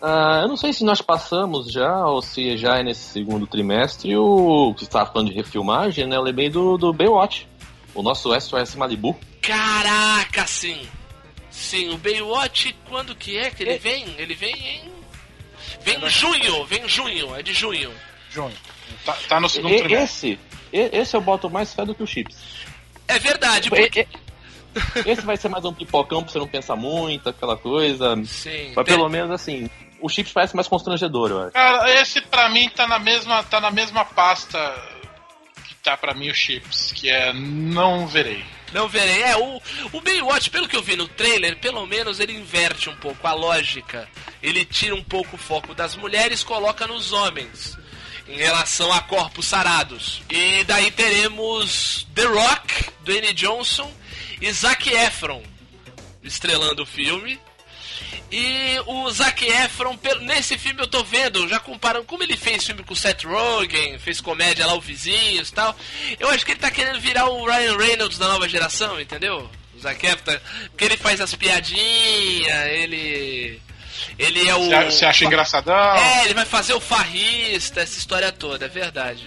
Ah, eu não sei se nós passamos já, ou se já é nesse segundo trimestre, o que estava falando de refilmagem, né? Eu lembrei do, do Baywatch, o nosso SOS Malibu. Caraca, sim. Sim, o Baywatch, quando que é que ele vem? Ele vem em. Vem em junho, vem em junho, é de junho. Junho. Tá, tá no segundo E- trimestre. esse, esse eu boto mais fé do que o Chips. É verdade, E- porque. e- Esse vai ser mais um pipocão pra você não pensar muito, aquela coisa. Sim, Mas tem- pelo menos assim, o Chips parece mais constrangedor, eu acho. Cara, esse pra mim tá na mesma, tá na mesma pasta que tá pra mim o Chips, que é não verei. Não verei. É, o, o Baywatch, pelo que eu vi no trailer, pelo menos ele inverte um pouco a lógica. Ele tira um pouco o foco das mulheres, coloca nos homens. Em relação a corpos sarados. E daí teremos The Rock, Dwayne Johnson e Zac Efron estrelando o filme. E o Zac Efron, nesse filme eu tô vendo, já comparando como ele fez filme com o Seth Rogen, fez comédia lá, o Vizinhos e tal. Eu acho que ele tá querendo virar o Ryan Reynolds da nova geração, entendeu? O Zac Efron, tá- porque ele faz as piadinhas, ele. Ele é o. Você acha engraçadão? É, ele vai fazer o farrista, essa história toda, é verdade.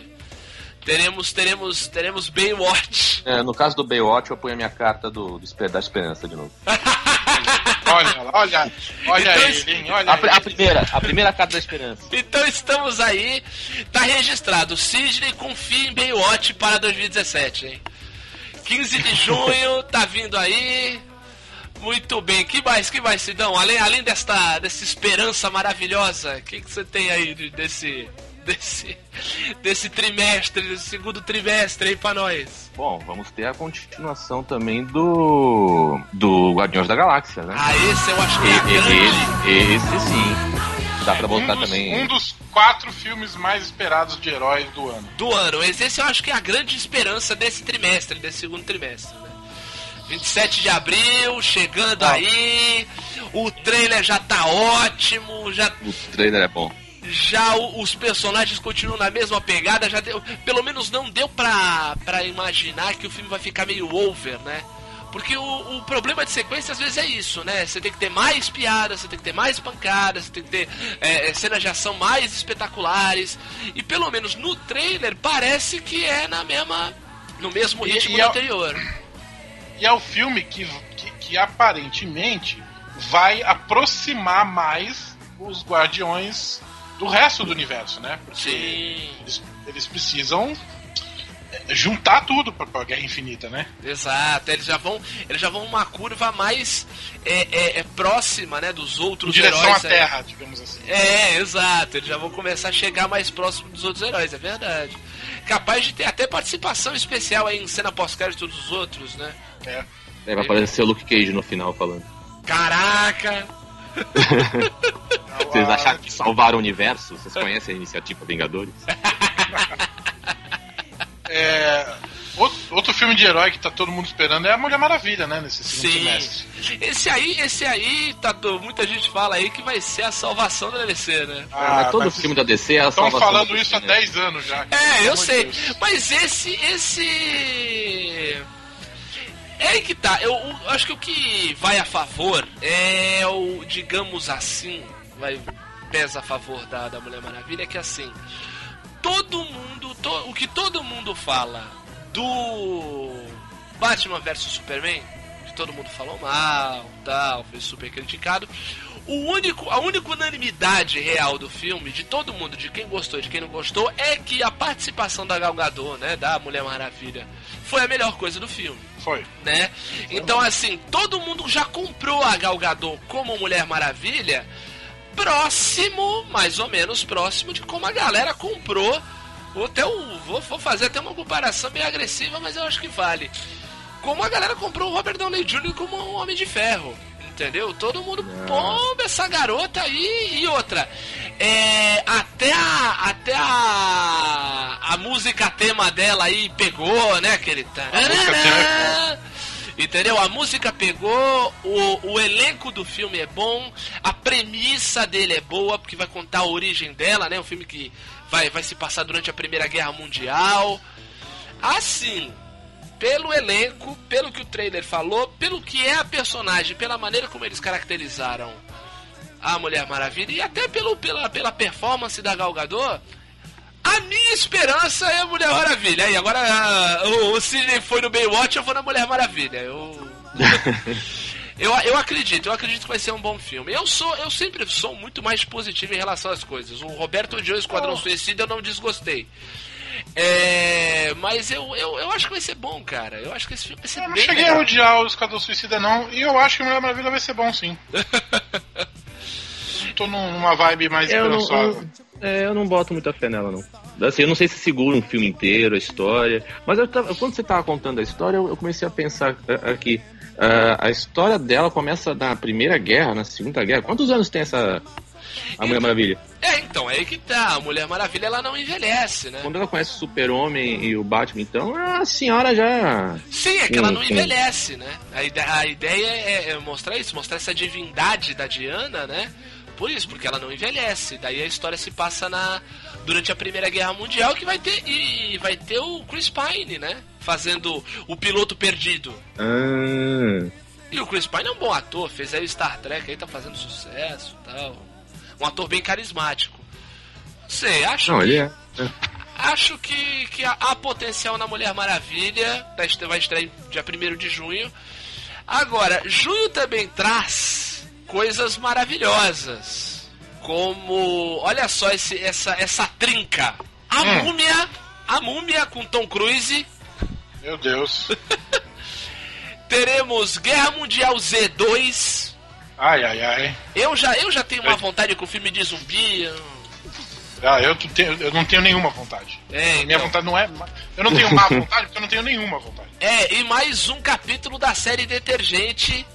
Teremos, teremos, teremos Baywatch. É, no caso do Baywatch, eu ponho a minha carta do, do da Esperança de novo. Olha, olha, olha Então, ele, hein? Olha A, a primeira, a primeira carta da Esperança. Então estamos aí, tá registrado. Sidney confia em Baywatch para 2017, hein? 15 de junho, tá vindo aí. Muito bem, que mais, que mais, Sidão? Além, além desta, dessa esperança maravilhosa, o que, que você tem aí de- desse, desse, desse trimestre, desse segundo trimestre aí pra nós? Bom, vamos ter a continuação também do. do Guardiões da Galáxia, né? Ah, esse eu acho que é E- esse, esse sim. Dá pra botar um dos, também. um dos quatro filmes mais esperados de heróis do ano. do ano. Esse, esse eu acho que é a grande esperança desse trimestre, desse segundo trimestre. Né? 27 de abril, chegando Ah. aí. O trailer já tá ótimo, já, O trailer é bom. Já os personagens continuam na mesma pegada. Já deu, pelo menos não deu pra, pra imaginar que o filme vai ficar meio over, né? Porque o, o problema de sequência às vezes é isso, né? Você tem que ter mais piadas, você tem que ter mais pancadas, você tem que ter é, cenas de ação mais espetaculares. E pelo menos no trailer parece que é na mesma. no mesmo E- ritmo e do é- anterior. E é o filme que, que, que aparentemente vai aproximar mais os Guardiões do resto do universo, né? Porque Sim, eles, eles precisam é, juntar tudo pra, pra Guerra Infinita, né? exato. Eles já vão. Eles já vão uma curva mais é, é, é próxima, né? Dos Em outros direção à heróis. aí. Terra, digamos assim. É, exato. Eles já vão começar a chegar mais próximo dos outros heróis, é verdade. Capaz de ter até participação especial aí em cena pós-crédito dos outros, né? É. É, vai aparecer o Luke Cage no final falando. Caraca! Vocês acharam que salvaram o universo? Vocês conhecem a iniciativa Vingadores? É, outro, outro filme de herói que tá todo mundo esperando é a Mulher Maravilha, né? Nesse segundo Sim. trimestre. Esse aí, esse aí, tá, muita gente fala aí que vai ser a salvação da DLC, né? Ah, mas todo mas filme da DC é a Estão salvação falando da isso há DC, né? 10 anos já. É, eu sei. Deus. Mas esse. Esse. É que tá. Eu, eu acho que o que vai a favor é o, digamos assim, vai pesa a favor da, da Mulher Maravilha, é que assim, todo mundo, to- o que todo mundo fala do Batman vs Superman, que todo mundo falou mal, tal, foi super criticado. O único, a única unanimidade real do filme, de todo mundo, de quem gostou e de quem não gostou, é que a participação da Gal Gadot, né, da Mulher Maravilha, foi a melhor coisa do filme Foi. né? Então, assim, todo mundo já comprou a Gal Gadot como Mulher Maravilha próximo, mais ou menos próximo de como a galera comprou. Vou, até o, vou, vou fazer até uma comparação meio agressiva, mas eu acho que vale. como a galera comprou o Robert Downey Jr. como um Homem de Ferro. Entendeu? Todo mundo pomba essa garota aí e outra. É, até a, até a, a música tema dela aí pegou, né? Aquele. Entendeu? A música pegou, o, o elenco do filme é bom, a premissa dele é boa, porque vai contar a origem dela, né? Um filme que vai, vai se passar durante a Primeira Guerra Mundial. Assim, pelo elenco, pelo que o trailer falou, pelo que é a personagem, pela maneira como eles caracterizaram a Mulher Maravilha e até pelo, pela, pela performance da Gal Gadot, a minha esperança é a Mulher Maravilha. Aí agora o, o Sidney foi no Baywatch, eu vou na Mulher Maravilha. Eu Eu, eu acredito, eu acredito que vai ser um bom filme. Eu sou, eu sempre sou muito mais positivo em relação às coisas. O Roberto odiou Esquadrão Suicida, eu não desgostei. É, mas eu, eu, eu acho que vai ser bom, cara. Eu acho que esse filme vai ser Eu não bem cheguei legal. a odiar o Esquadrão Suicida, não. E eu acho que o Mulher Maravilha vai ser bom, sim. Tô num- numa vibe mais Eu não, esperançosa. eu, é, eu não boto muita fé nela, não. Assim, eu não sei se segura um filme inteiro, a história. Mas eu tava- quando você tava contando a história, eu, eu comecei a pensar eh, aqui. ah, a história dela começa na Primeira Guerra, na Segunda Guerra. Quantos anos tem essa. A Mulher Maravilha? É, então, é aí que tá. A Mulher Maravilha ela não envelhece, né? Quando ela conhece o Super-Homem e o Batman, então a senhora já. Sim, é que ela não envelhece, né? A, ide- a ideia é, é mostrar isso, mostrar essa divindade da Diana, né? Por isso, porque ela não envelhece. Daí a história se passa na durante a Primeira Guerra Mundial que vai ter e vai ter o Chris Pine, né? Fazendo o piloto perdido. Ah, E o Chris Pine é um bom ator, fez aí o Star Trek, aí tá fazendo sucesso, e tal. Um ator bem carismático. Não sei, acho não, que ele é. Acho que, que há, potencial na Mulher Maravilha. Vai estrear em dia 1 de junho. Agora, junho também traz coisas maravilhosas. Como. Olha só esse, essa, essa trinca. A Hum. múmia. A múmia com Tom Cruise. Meu Deus. Teremos Guerra Mundial Z2. Ai, ai, ai. Eu já, eu já tenho uma Oi. vontade com filme de zumbi. eu- Ah, eu, tenho- eu não tenho nenhuma vontade. É, Minha então. vontade não é. Eu não tenho má vontade porque eu não tenho nenhuma vontade. É, e mais um capítulo da série Detergente,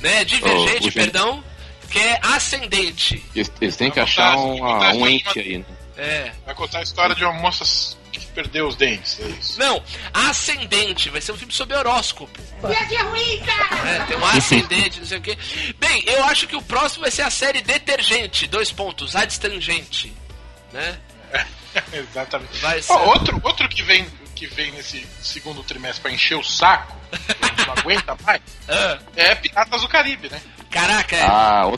né? Divergente, Oh, perdão, que é Ascendente. Eles, eles têm que achar um, botar um ente aí, né? É. Vai contar a história de uma moça que perdeu os dentes. É isso. Não, Ascendente, vai ser um filme sobre horóscopo. Viagem ruim, cara! É, tem um ascendente, não sei o quê. Bem, eu acho que o próximo vai ser a série Detergente, dois pontos, Adstringente, né? Exatamente. Vai ser. Ó, outro, outro que vem que vem nesse segundo trimestre pra encher o saco, que a gente não aguenta mais, Ah, é Piratas do Caribe, né? caraca, é. Ah,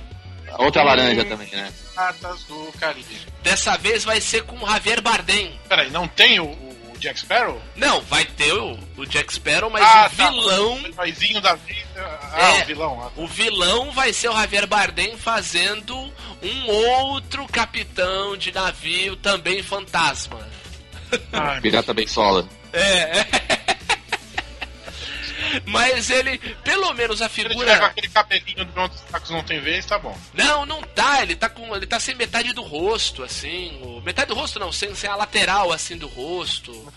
outra, outra laranja também, né? Piratas do Caribe. dessa vez vai ser com Javier Bardem. Peraí, não tem o, o Jack Sparrow? Não, vai ter o, o Jack Sparrow, mas Ah, o tá. vilão O da vida. Ah, É. o vilão. ah, O vilão vai ser o Javier Bardem fazendo um outro capitão de navio também fantasma. Ai, Pirata bem sola. É. Mas ele, pelo menos a Se figura. aquele cabelinho de onde os tacos não tem vez, tá bom. Não, não tá. Ele tá com. Ele tá sem metade do rosto, assim. o- Metade do rosto não, sem, sem a lateral assim do rosto.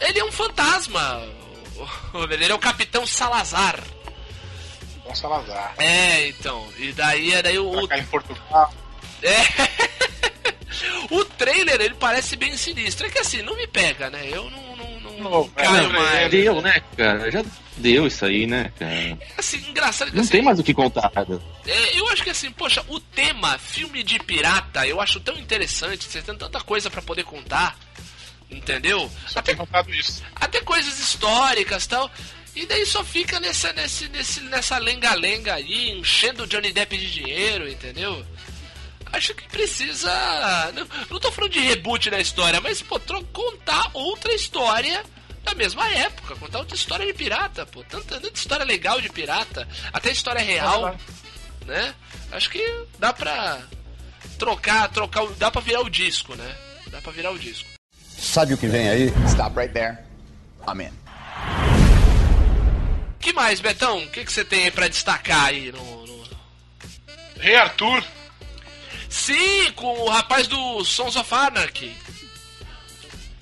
Ele é um fantasma. Ele é o Capitão Salazar. Bom Salazar. É, então. E daí é daí o, Pra cá em Portugal. É. o trailer, ele parece bem sinistro. É que assim, não me pega, né? Eu não, não Não, caio é. Deu, né, cara? Já deu isso aí, né, cara? Assim, engraçado que Não assim, tem mais o que contar. é, eu acho que assim, poxa, o tema filme de pirata, eu acho tão interessante, você tem tanta coisa pra poder contar. Entendeu? Só Até, contado isso. até coisas históricas e tal. E daí só fica nessa, nesse, nesse, nessa lenga-lenga aí, enchendo o Johnny Depp de dinheiro, entendeu? Acho que precisa. Não, não tô falando de reboot da história, mas, pô, contar outra história da mesma época. Contar outra história de pirata, pô. Tanta, tanta história legal de pirata. Até história real, né? Acho que dá pra trocar, trocar. Dá pra virar o disco, né? Dá pra virar o disco. Sabe o que vem aí? Stop right there. I'm in. que mais, Betão? O que, que você tem aí pra destacar aí no, no- Rei Arthur. Sim, com o rapaz do Sons of Anarchy.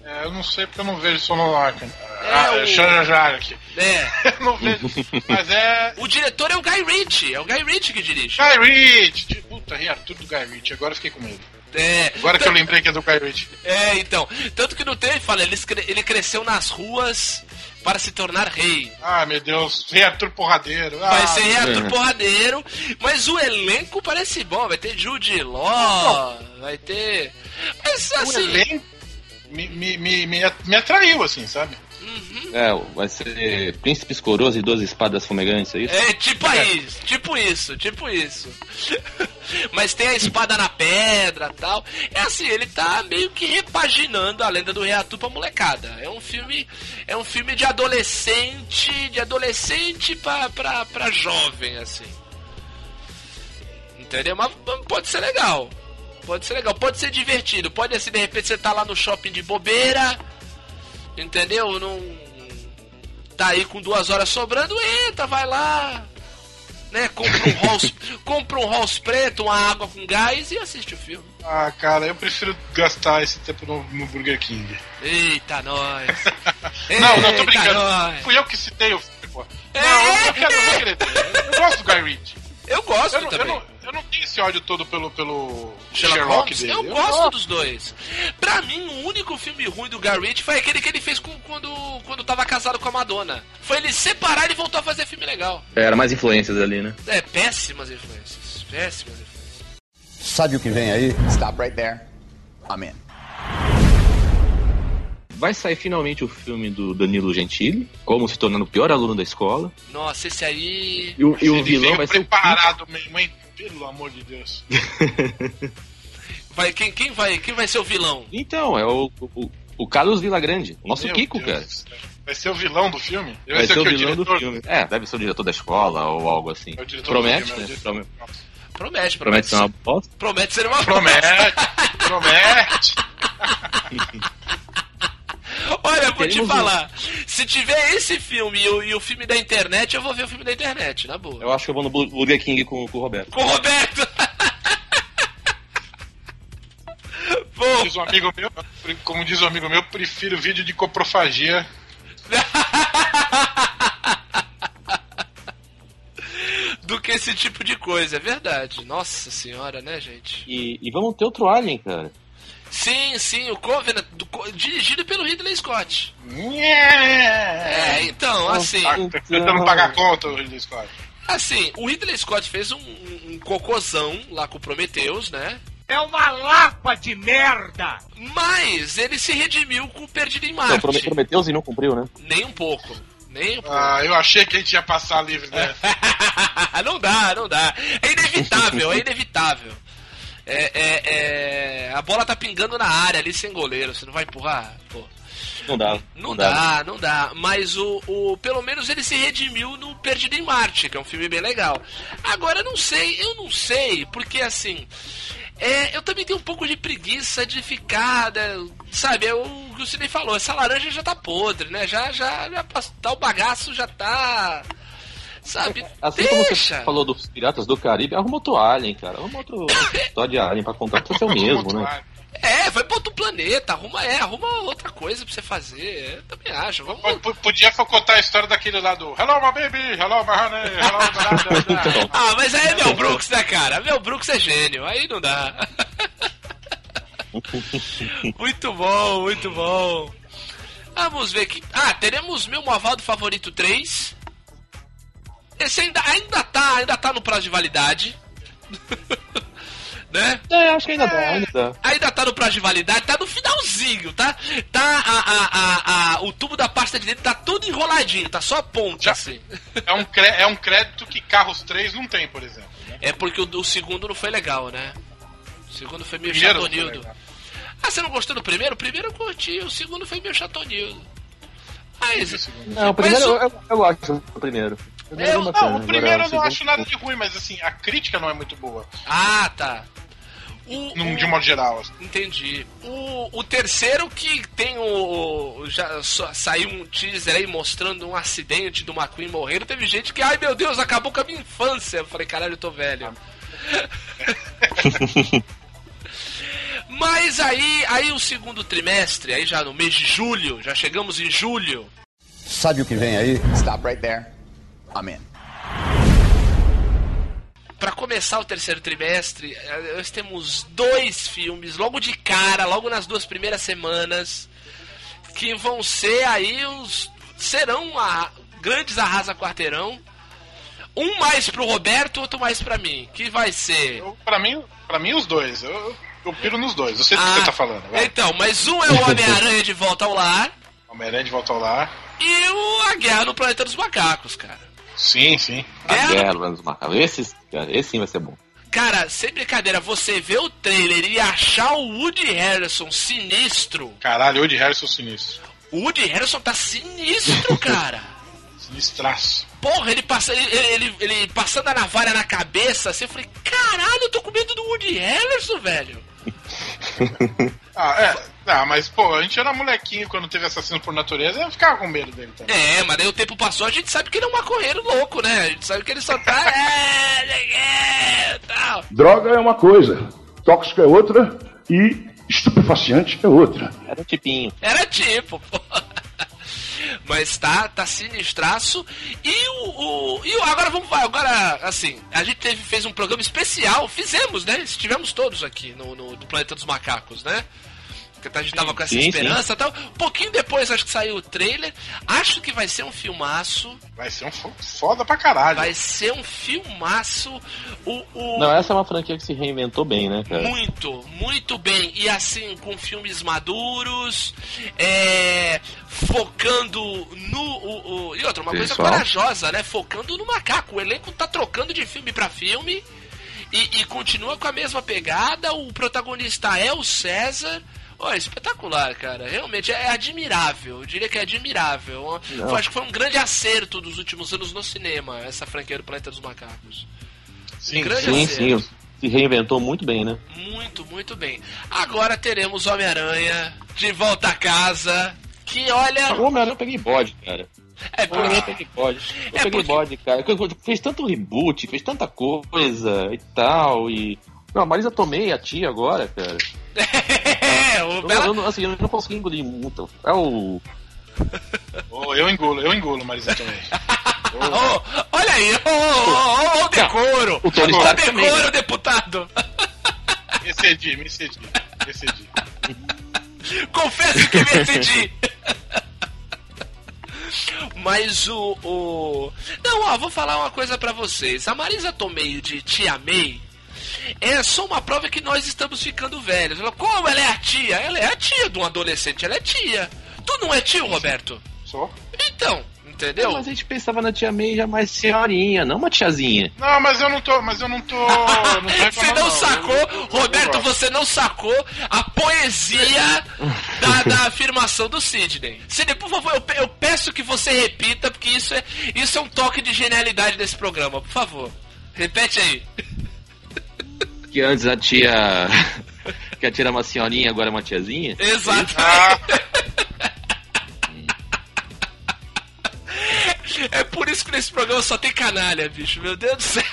É, eu não sei porque eu não vejo Sono Arcan. ah, o- aqui. É. Eu não vejo. Mas é. O diretor é o Guy Ritchie, é o Guy Ritchie que dirige. Guy Ritchie. Puta, Rei Arthur do Guy Ritchie. Agora eu fiquei com medo. É. Agora que eu lembrei que é do Guy Ritchie. É, então. Tanto que no trailer fala, ele, ele cresceu nas ruas para se tornar rei. Ah, meu Deus. Rei Arthur porradeiro. Ah, Vai ser Rei Arthur. Porradeiro, mas o elenco parece bom. Vai ter Jude Law, vai ter. Mas O assim. elenco me, me, me, me, me atraiu, assim, sabe? É, vai ser Príncipes Coroas e Duas Espadas Fumegantes, é isso? É tipo isso, tipo isso, tipo isso. Mas tem a espada na pedra tal. É assim, ele tá meio que repaginando a lenda do Rei Arthur pra molecada. É um filme. É um filme de adolescente. De adolescente pra, pra, pra jovem, assim. Entendeu? Mas pode ser legal. Pode ser legal, pode ser divertido. Pode assim, de repente você tá lá no shopping de bobeira. Entendeu? Não. Tá aí com duas horas sobrando, entra, vai lá. Né? Compra um Halls, compra um Halls preto, uma água com gás e assiste o filme. Ah, cara, eu prefiro gastar esse tempo no, no Burger King. Eita, nós. não, não, tô Eita, brincando. nós. Fui eu que citei o filme, pô. É, Não, eu, eu quero é. não querer. Eu gosto do Guy Ritchie. Eu gosto Eu não, eu, também. não, eu não tenho esse ódio todo pelo, pelo Sherlock, Sherlock, dele. eu gosto dos dois. Pra mim, o único filme ruim do Ritchie foi aquele que ele fez com- quando, quando tava casado com a Madonna. Foi ele separar e voltou a fazer filme legal. É, Era mais influências ali, né? É, péssimas influências. Péssimas influências. Sabe o que vem aí? Stop right there. I'm in. Vai sair finalmente o filme do Danilo Gentili, como se tornando o pior aluno da escola. Nossa, esse aí. E o, e o vilão vai ser o preparado mesmo, hein? Pelo amor de Deus. Vai, quem, quem, vai, quem vai ser o vilão? Então, é o, o, o Carlos Villagrande, o nosso Meu Kiko, Deus cara. Vai ser o vilão do filme? Ele Vai ser o quê? vilão do diretor? filme. É, deve ser o diretor da escola ou algo assim. É o diretor Promete, do filme, é o né? diretor. Prome- Promete, Promete promete. ser uma bosta. Promete ser uma Promete, promete. Olha, vou te falar. Se tiver esse filme e o, e o filme da internet, eu vou ver o filme da internet, na boa. Eu acho que eu vou no Bu- Burger King com, com o Roberto. Com o Roberto! Pô, Diz um amigo meu, como diz um amigo meu, prefiro vídeo de coprofagia. do que esse tipo de coisa, é verdade. Nossa senhora, né, gente? E, e vamos ter outro Alien, cara. Sim, sim, o Covenant, do Co- dirigido pelo Ridley Scott. É, É, então, assim, Tá tentando pagar conta o Ridley Scott. assim, o Ridley Scott fez um, um, cocôzão lá com o Prometheus, né? É uma lapa de merda! Mas ele se redimiu com o Perdido em Então, Marte. prome- prometeu e não cumpriu, né? Nem um pouco. Nem um pouco. Ah, eu achei que a gente ia passar livre né? dessa. não dá, não dá. É inevitável, é inevitável. É, é, é, A bola tá pingando na área ali sem goleiro. Você não vai empurrar? Pô. Não dá. Não, dá, não dá. Mas o, o. Pelo menos ele se redimiu no Perdido em Marte, que é um filme bem legal. Agora eu não sei, eu não sei, porque assim. é, eu também tenho um pouco de preguiça de ficar, né, sabe, é o que o Sidney falou, essa laranja já tá podre, né? Já, já, já tá, o bagaço já tá. Sabe? Assim como Deixa. você falou dos Piratas do Caribe, arruma outro Alien, cara. Arruma outro história de Alien pra contar, precisa ser o mesmo, né? É, vai pra outro planeta, arruma, é, arruma outra coisa pra você fazer. Eu também acho. Vamos. P- Podia contar a história daquele lá do Hello, my baby, hello, my honey, hello, my honey. Ah, mas aí é Mel Brooks, né, cara? Mel Brooks é gênio, aí não dá. muito bom, muito bom. Vamos ver aqui. Ah, teremos meu Movaldo Favorito 3. Esse ainda, ainda tá, ainda tá no prazo de validade. né? É, acho que ainda dá, ainda dá. Ainda tá no prazo de validade, tá no finalzinho, tá? Tá a, a, a, a- o tubo da pasta de dentro tá todo enroladinho, tá só a ponta Já- assim. É um, é um crédito que Carros 3 não tem, por exemplo. né? É porque o, o segundo não foi legal, né? O segundo foi meio Primeiro chatonildo. Ah, você não gostou do primeiro? O primeiro eu curti, o segundo foi meio chatonildo. Mas. Não, o primeiro Mas o- eu, eu gosto do primeiro. O primeiro é Eu- bacana, Não, o agora primeiro eu não acho nada de ruim, mas assim, a crítica não é muito boa, Ah, tá. O, num- o- de um modo geral. assim. Entendi. O, o terceiro que tem o. o- Já saiu um teaser aí mostrando um acidente do McQueen morrendo. Teve gente que, ai meu Deus, acabou com a minha infância. Eu falei, caralho, eu tô velho. Mas aí, aí o segundo trimestre, aí já no mês de julho, já chegamos em julho. Sabe o que vem aí? Stop right there. I'm in. Pra começar o terceiro trimestre, nós temos dois filmes logo de cara, logo nas duas primeiras semanas, que vão ser aí os. serão a, grandes arrasa quarteirão. Um mais pro Roberto, outro mais pra mim. Que vai ser. Pra, mim, pra mim, os dois. Eu, eu piro nos dois. Eu sei do que Ah, você tá falando. vai. Então, mas um é o Homem-Aranha de volta ao lar Homem-Aranha de volta ao lar. e o A Guerra no Planeta dos Macacos, cara. Sim, sim. A Guerra- guerra dos macacos. Esse, cara, esse sim vai ser bom. Cara, sem brincadeira, você vê o trailer e achar o Woody Harrison sinistro. Caralho, Woody Harrison sinistro. O Woody Harrison tá sinistro, cara. Sinistraço. Porra, ele, passa, ele, ele, ele passando a navalha na cabeça, assim, eu falei, caralho, eu tô com medo do Woody Harrison, velho. Ah, é. Ah, mas, pô, a gente era molequinho quando teve assassino por natureza, eu ficava com medo dele também. É, mas daí o tempo passou, a gente sabe que ele é um maconheiro louco, né? A gente sabe que ele só tá. é, é, tal. Droga é uma coisa, tóxico é outra e estupefaciente é outra. Era um tipinho. Era tipo, pô. Mas tá, tá sinistraço. E o. o e o- agora vamos. Agora, assim, a gente teve, fez um programa especial. Fizemos, né? Estivemos todos aqui no, no do Planeta dos Macacos, né? Porque a gente tava com essa Sim, sim. esperança e tal. Um pouquinho depois, acho que saiu o trailer. Acho que vai ser um filmaço. Vai ser um fo- foda pra caralho. Vai ser um filmaço. O, o... Não, essa é uma franquia que se reinventou bem, né, cara? Muito, muito bem. E assim, com filmes maduros, é, focando no. O, o- e outra, uma coisa Pessoal. corajosa, né? Focando no macaco. O elenco tá trocando de filme pra filme e, e continua com a mesma pegada. O protagonista é o César. Ó, espetacular, cara. Realmente é admirável. Eu diria que é admirável. Não. Acho que foi um grande acerto dos últimos anos no cinema, essa franquia do Planeta dos Macacos. Sim, grande Sim, acerto. sim. Se reinventou muito bem, né? Muito, muito bem. Agora teremos Homem-Aranha de volta a casa. Que olha. O Homem-Aranha eu peguei bode, cara. É O Homem-Aranha eu peguei bode. Eu É peguei porque- bode, cara. Fez tanto reboot, fez tanta coisa e tal. E. Não, a Marisa Tomei, a tia agora, cara. É, o Eu, Bela- eu, não- assim, eu não consegui engolir muito. É o. Ô, eu engulo, eu engulo, Marisa também. Ô, olha aí, ô, ô, ô, o decoro! O Tony Stark também, decoro, deputado! Me excedi, me excedi. Me excedi. Confesso que me excedi! Mas o, o. Não, ó, vou falar uma coisa pra vocês. A Marisa Tomei de Tia May é só uma prova que nós estamos ficando velhos. Ela, Como ela é a tia? Ela é a tia de um adolescente, ela é tia. Tu não é tio, Roberto? Sou. Então, entendeu? Mas a gente pensava na tia May já mais senhorinha, não uma tiazinha. Não, mas eu não tô, mas eu não tô. Não tô Você não Eu- sacou, eu- eu- eu Roberto, gosto. você não sacou a poesia da, da afirmação do Sidney. Sidney, por favor, eu, eu peço que você repita, porque isso é, isso é um toque de genialidade desse programa, por favor. Repete aí. Que antes a tia. que a tia era uma senhorinha, agora é uma tiazinha. Exato. É por isso que nesse programa só tem canalha, bicho. Meu Deus do céu.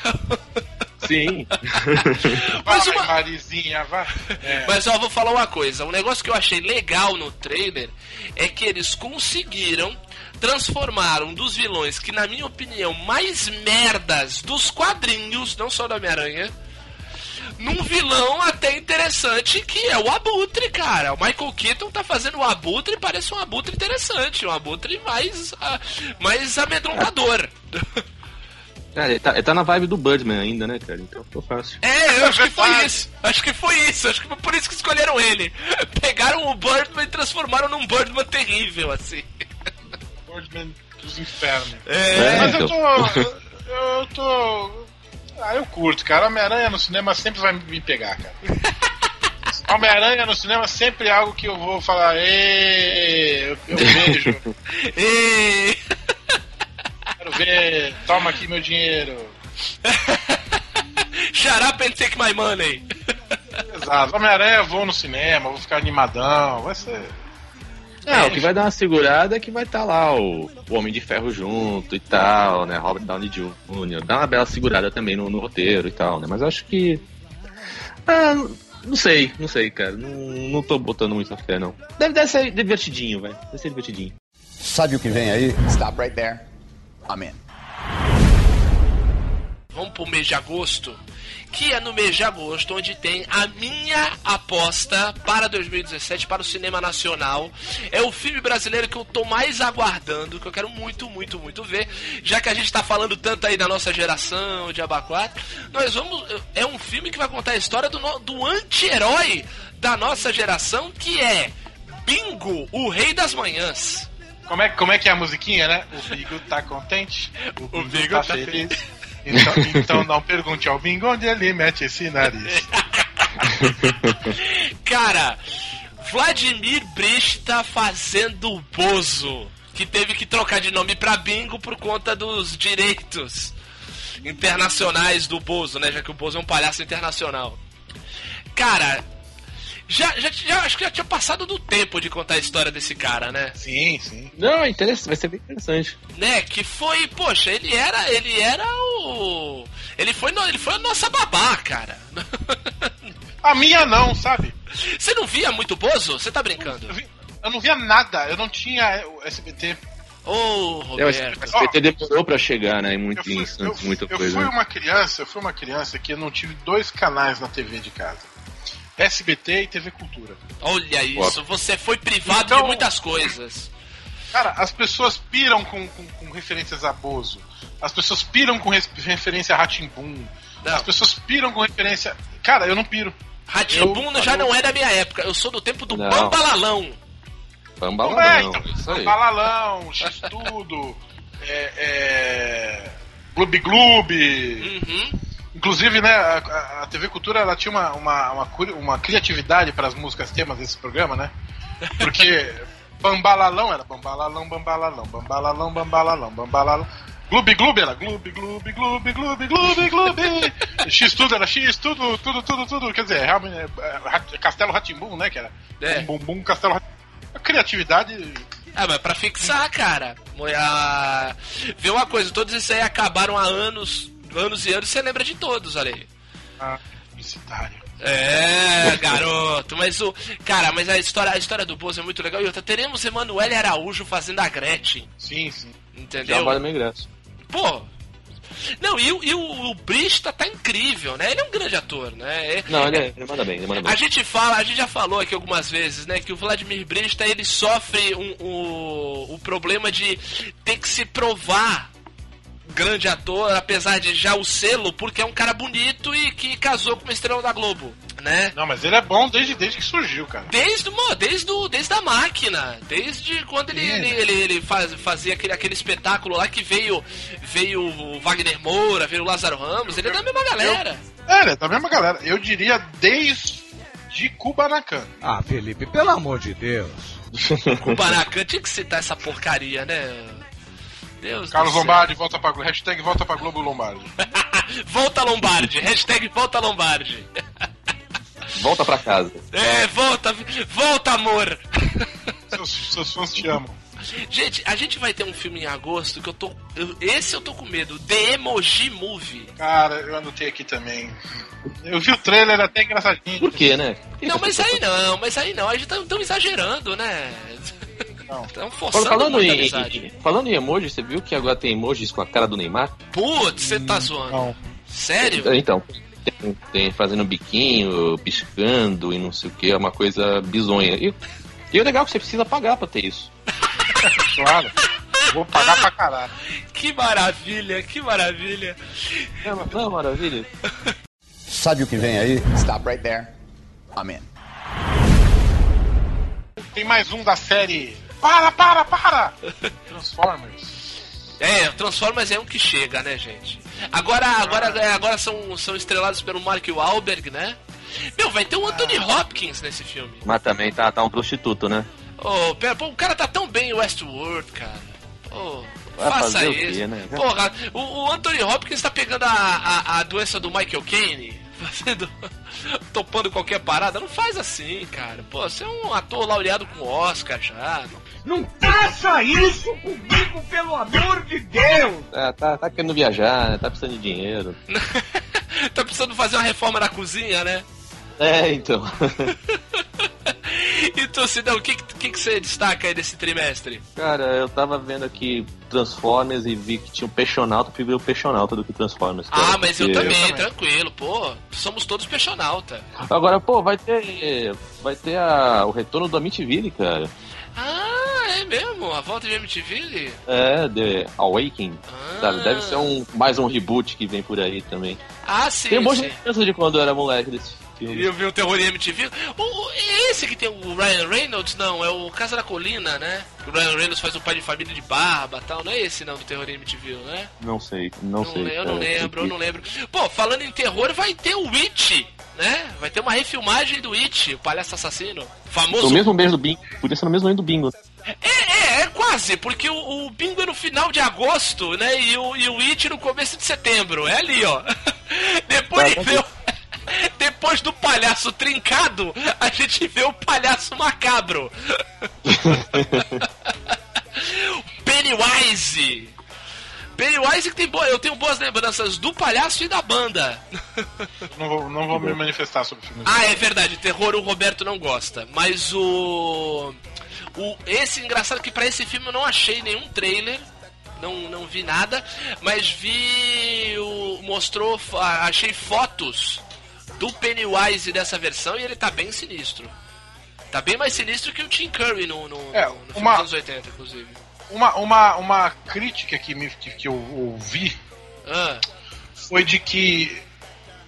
Sim. Mas vai, uma- Marizinha, vai. É. Mas ó, vou falar uma coisa. Um negócio que eu achei legal no trailer é que eles conseguiram transformar um dos vilões que, na minha opinião, mais merdas dos quadrinhos, não só da Homem-Aranha, num vilão até interessante que é o Abutre, cara. O Michael Keaton tá fazendo o Abutre parece um Abutre interessante, um Abutre mais, ah, mais amedrontador. Cara, ele tá, ele tá na vibe do Birdman ainda, né, cara? Então ficou fácil. É, eu acho que foi isso. Acho que foi isso. Acho que foi por isso que escolheram ele. Pegaram o Birdman e transformaram num Birdman terrível, assim. Birdman dos infernos. É. Mas eu então. tô. Eu, eu tô. Ah, eu curto, cara. Homem-Aranha no cinema sempre vai me pegar, cara. Homem-Aranha no cinema sempre é algo que eu vou falar, "Ê, eu, eu vejo, quero ver, toma aqui meu dinheiro. Shut up and take my money. Exato. Homem-Aranha eu vou no cinema, vou ficar animadão, vai ser. É, o que vai dar uma segurada é que vai estar lá o, o Homem de Ferro junto e tal, né? Robert Downey Jr. Dá uma bela segurada também no, no roteiro e tal, né? Mas eu acho que. Ah, não sei, não sei, cara. Não, não tô botando muita fé, não. Deve, deve ser divertidinho, vai. Deve ser divertidinho. Sabe o que vem aí? Stop right there. I'm in. Vamos pro mês de agosto, que é no mês de agosto onde tem a minha aposta para 2017 para o cinema nacional. É o filme brasileiro que eu tô mais aguardando, que eu quero muito, muito, muito ver, já que a gente tá falando tanto aí da nossa geração de Abaquat. Nós vamos é um filme que vai contar a história do, do anti-herói da nossa geração, que é Bingo, o Rei das Manhãs. Como é, como é que é a musiquinha, né? O Bigo tá contente, o Bigo, tá tá, feliz. Então, então não pergunte ao Bingo onde ele mete esse nariz. Cara, Vladimir Brist tá fazendo o Bozo, que teve que trocar de nome pra Bingo por conta dos direitos internacionais do Bozo, né? Já que o Bozo é um palhaço internacional. Cara, já, já, já- acho que já tinha passado do tempo de contar a história desse cara, né? Sim, sim. Não, é interessante, vai ser bem interessante. Né? Que foi, poxa, ele era, ele era o, ele foi, no- ele foi a nossa babá, cara. A minha não, sabe? Você não via muito Bozo? Você tá brincando? Eu, vi- eu não via nada, eu não tinha o SBT. Ô, mas Roberto. o SBT demorou pra chegar, né? Em muito, Eu fui, eu, muita eu coisa. fui né? uma criança, eu fui uma criança que eu não tive dois canais na TV de casa. SBT e TV Cultura. Olha isso, você foi privado Então- de muitas coisas. Cara, as pessoas piram com, com, com referências a Bozo. As pessoas piram com referência a Ratimbum. Não. As pessoas piram com referência. Cara, eu não piro. Ratimbun Eu- já não é da minha época, eu sou do tempo do Não. Bambalalão. Bambalão, Não é, então. isso aí. Balalão, X-Tudo, é, é, Gloob Gloob. Uhum. Inclusive, né, a, a- TV Cultura ela tinha uma, uma, uma, uma criatividade para as músicas temas desse programa, né? Porque Bambalalão era Bambalalão, Bambalalão, Bambalalão, Bambalalão, Bambalalão. Gloob Gloob era Gloob Gloob Gloob Gloob Gloob Gloob. X tudo era X, tudo, tudo, tudo, tudo. Quer dizer, realmente, é, é, Castelo Ratimbum, né? Que era É. Bum Bum Castelo. A criatividade. Ah, mas pra fixar, cara. A... Vê uma coisa, todos esses aí acabaram há anos, anos e anos, você lembra de todos, ali. Ah, publicitário. É, garoto, mas o. Cara, mas a história, a história do Bozo é muito legal. E outra, teremos Emanuele Araújo fazendo a Gretchen. Sim, sim. Já Entendeu? vale meu ingresso. Pô. Não, e, o- e o, o Brista tá incrível, né? Ele é um grande ator, né? É- Não, ele, é- ele manda bem, ele manda bem. A gente fala, a gente já falou aqui algumas vezes, né, que o Vladimir Brista ele sofre um, o, o problema de ter que se provar grande ator, apesar de já o selo, porque é um cara bonito e que casou com uma estrela da Globo, né? Não, mas ele é bom desde, desde que surgiu, cara. Desde, mo- desde, o, desde a máquina, desde quando ele, Sim. ele, ele, ele faz- fazia aquele, aquele espetáculo lá que veio, veio o Wagner Moura, veio o Lázaro Ramos, ele é da mesma galera. É, ele é da mesma galera. Eu diria desde Kubanacan. Ah, Felipe, pelo amor de Deus. O Baracan tinha que citar essa porcaria, né? Deus Carlos. Lombardi, volta pra Globo. Hashtag volta pra Globo Lombardi. volta Lombardi, hashtag volta Lombardi. Volta pra casa. É, volta, volta amor. Seus, seus fãs te amam. Gente, a gente vai ter um filme em agosto que eu tô. eu- esse eu tô com medo. The Emoji Movie. Cara, eu anotei aqui também. Eu vi o trailer até engraçadinho. Por quê, né? Não, mas as aí não, mas aí não. A gente tá tão exagerando, né? Não. Estão forçando Falando em, em- falando em emoji, você viu que agora tem emojis com a cara do Neymar? Putz, você tá zoando. Não. Sério? Então, tem, tem fazendo biquinho, piscando e não sei o que, é uma coisa bizonha. E, e o legal é que você precisa pagar pra ter isso. Claro. Vou pagar pra caralho. Que maravilha, que maravilha. Não, não maravilha. Sabe o que vem aí? Stop right there. I'm in. Tem mais um da série. Para, para, para! Transformers. É, o Transformers é um que chega, né, gente? Agora, agora, é, agora são, são estrelados pelo Mark Wahlberg, né? Meu, vai ter o Anthony Hopkins nesse filme. Mas também tá, tá um prostituto, né? Ô, pera, pô, o cara tá tão bem em Westworld, cara. Pô, Vai faça fazer o isso. quê, né? Porra, o, o Anthony Hopkins tá pegando a, a, a doença do Michael Caine, fazendo. topando qualquer parada. Não faz assim, cara. Pô, você é um ator laureado com Oscar já. Não- Não faça isso comigo, pelo amor de Deus! Tá, tá, tá querendo viajar, né? Tá precisando de dinheiro. tá precisando fazer uma reforma na cozinha, né? É, então. E tu, Sidão, o que, que, que você destaca aí desse trimestre? Cara, eu tava vendo aqui Transformers e vi que tinha um Peixonauta, eu prefiro o Peixonauta do que Transformers. cara, Ah, mas eu porque- também, tranquilo, pô. Somos todos peixonauta. Agora, pô, vai ter. Vai ter a, o retorno do Amityville, cara. Ah, é mesmo? A volta de MTV? É, The Awakening. Ah. Deve ser um, mais um reboot que vem por aí também. Ah, sim. Tem um monte sim. de de quando eu era moleque desse filme. Eu vi o terror em MTV. O, o- é esse que tem o Ryan Reynolds? Não, é o Casa da Colina, né? O Ryan Reynolds faz um pai de família de barba e tal. Não é esse não do terror em MTV, né? Não sei, não, sei. le- eu não lembro, eu não lembro. Pô, falando em terror, vai ter o It, né? Vai ter uma refilmagem do It, o palhaço assassino. Famoso. No mesmo mês do Bingo. Podia ser no mesmo mês do Bingo. É, é, é quase, porque o, o Bingo é no final de agosto, né? E o, e o It no começo de setembro. É ali, ó. Depois Tá, tá vê o- Depois do palhaço trincado, a gente vê o palhaço macabro. Pennywise. Pennywise que tem boa, eu tenho boas lembranças do palhaço e da banda. Não vou, não vou me manifestar sobre o filme. Ah, é verdade, terror o Roberto não gosta. Mas o. o esse engraçado que pra esse filme eu não achei nenhum trailer. Não, não vi nada, mas vi. O, mostrou. Achei fotos do Pennywise dessa versão e ele tá bem sinistro. Tá bem mais sinistro que o Tim Curry no, no, É, no filme uma- dos anos 80, inclusive. Uma, uma, uma crítica que, me, que, que eu ouvi Ah, foi de que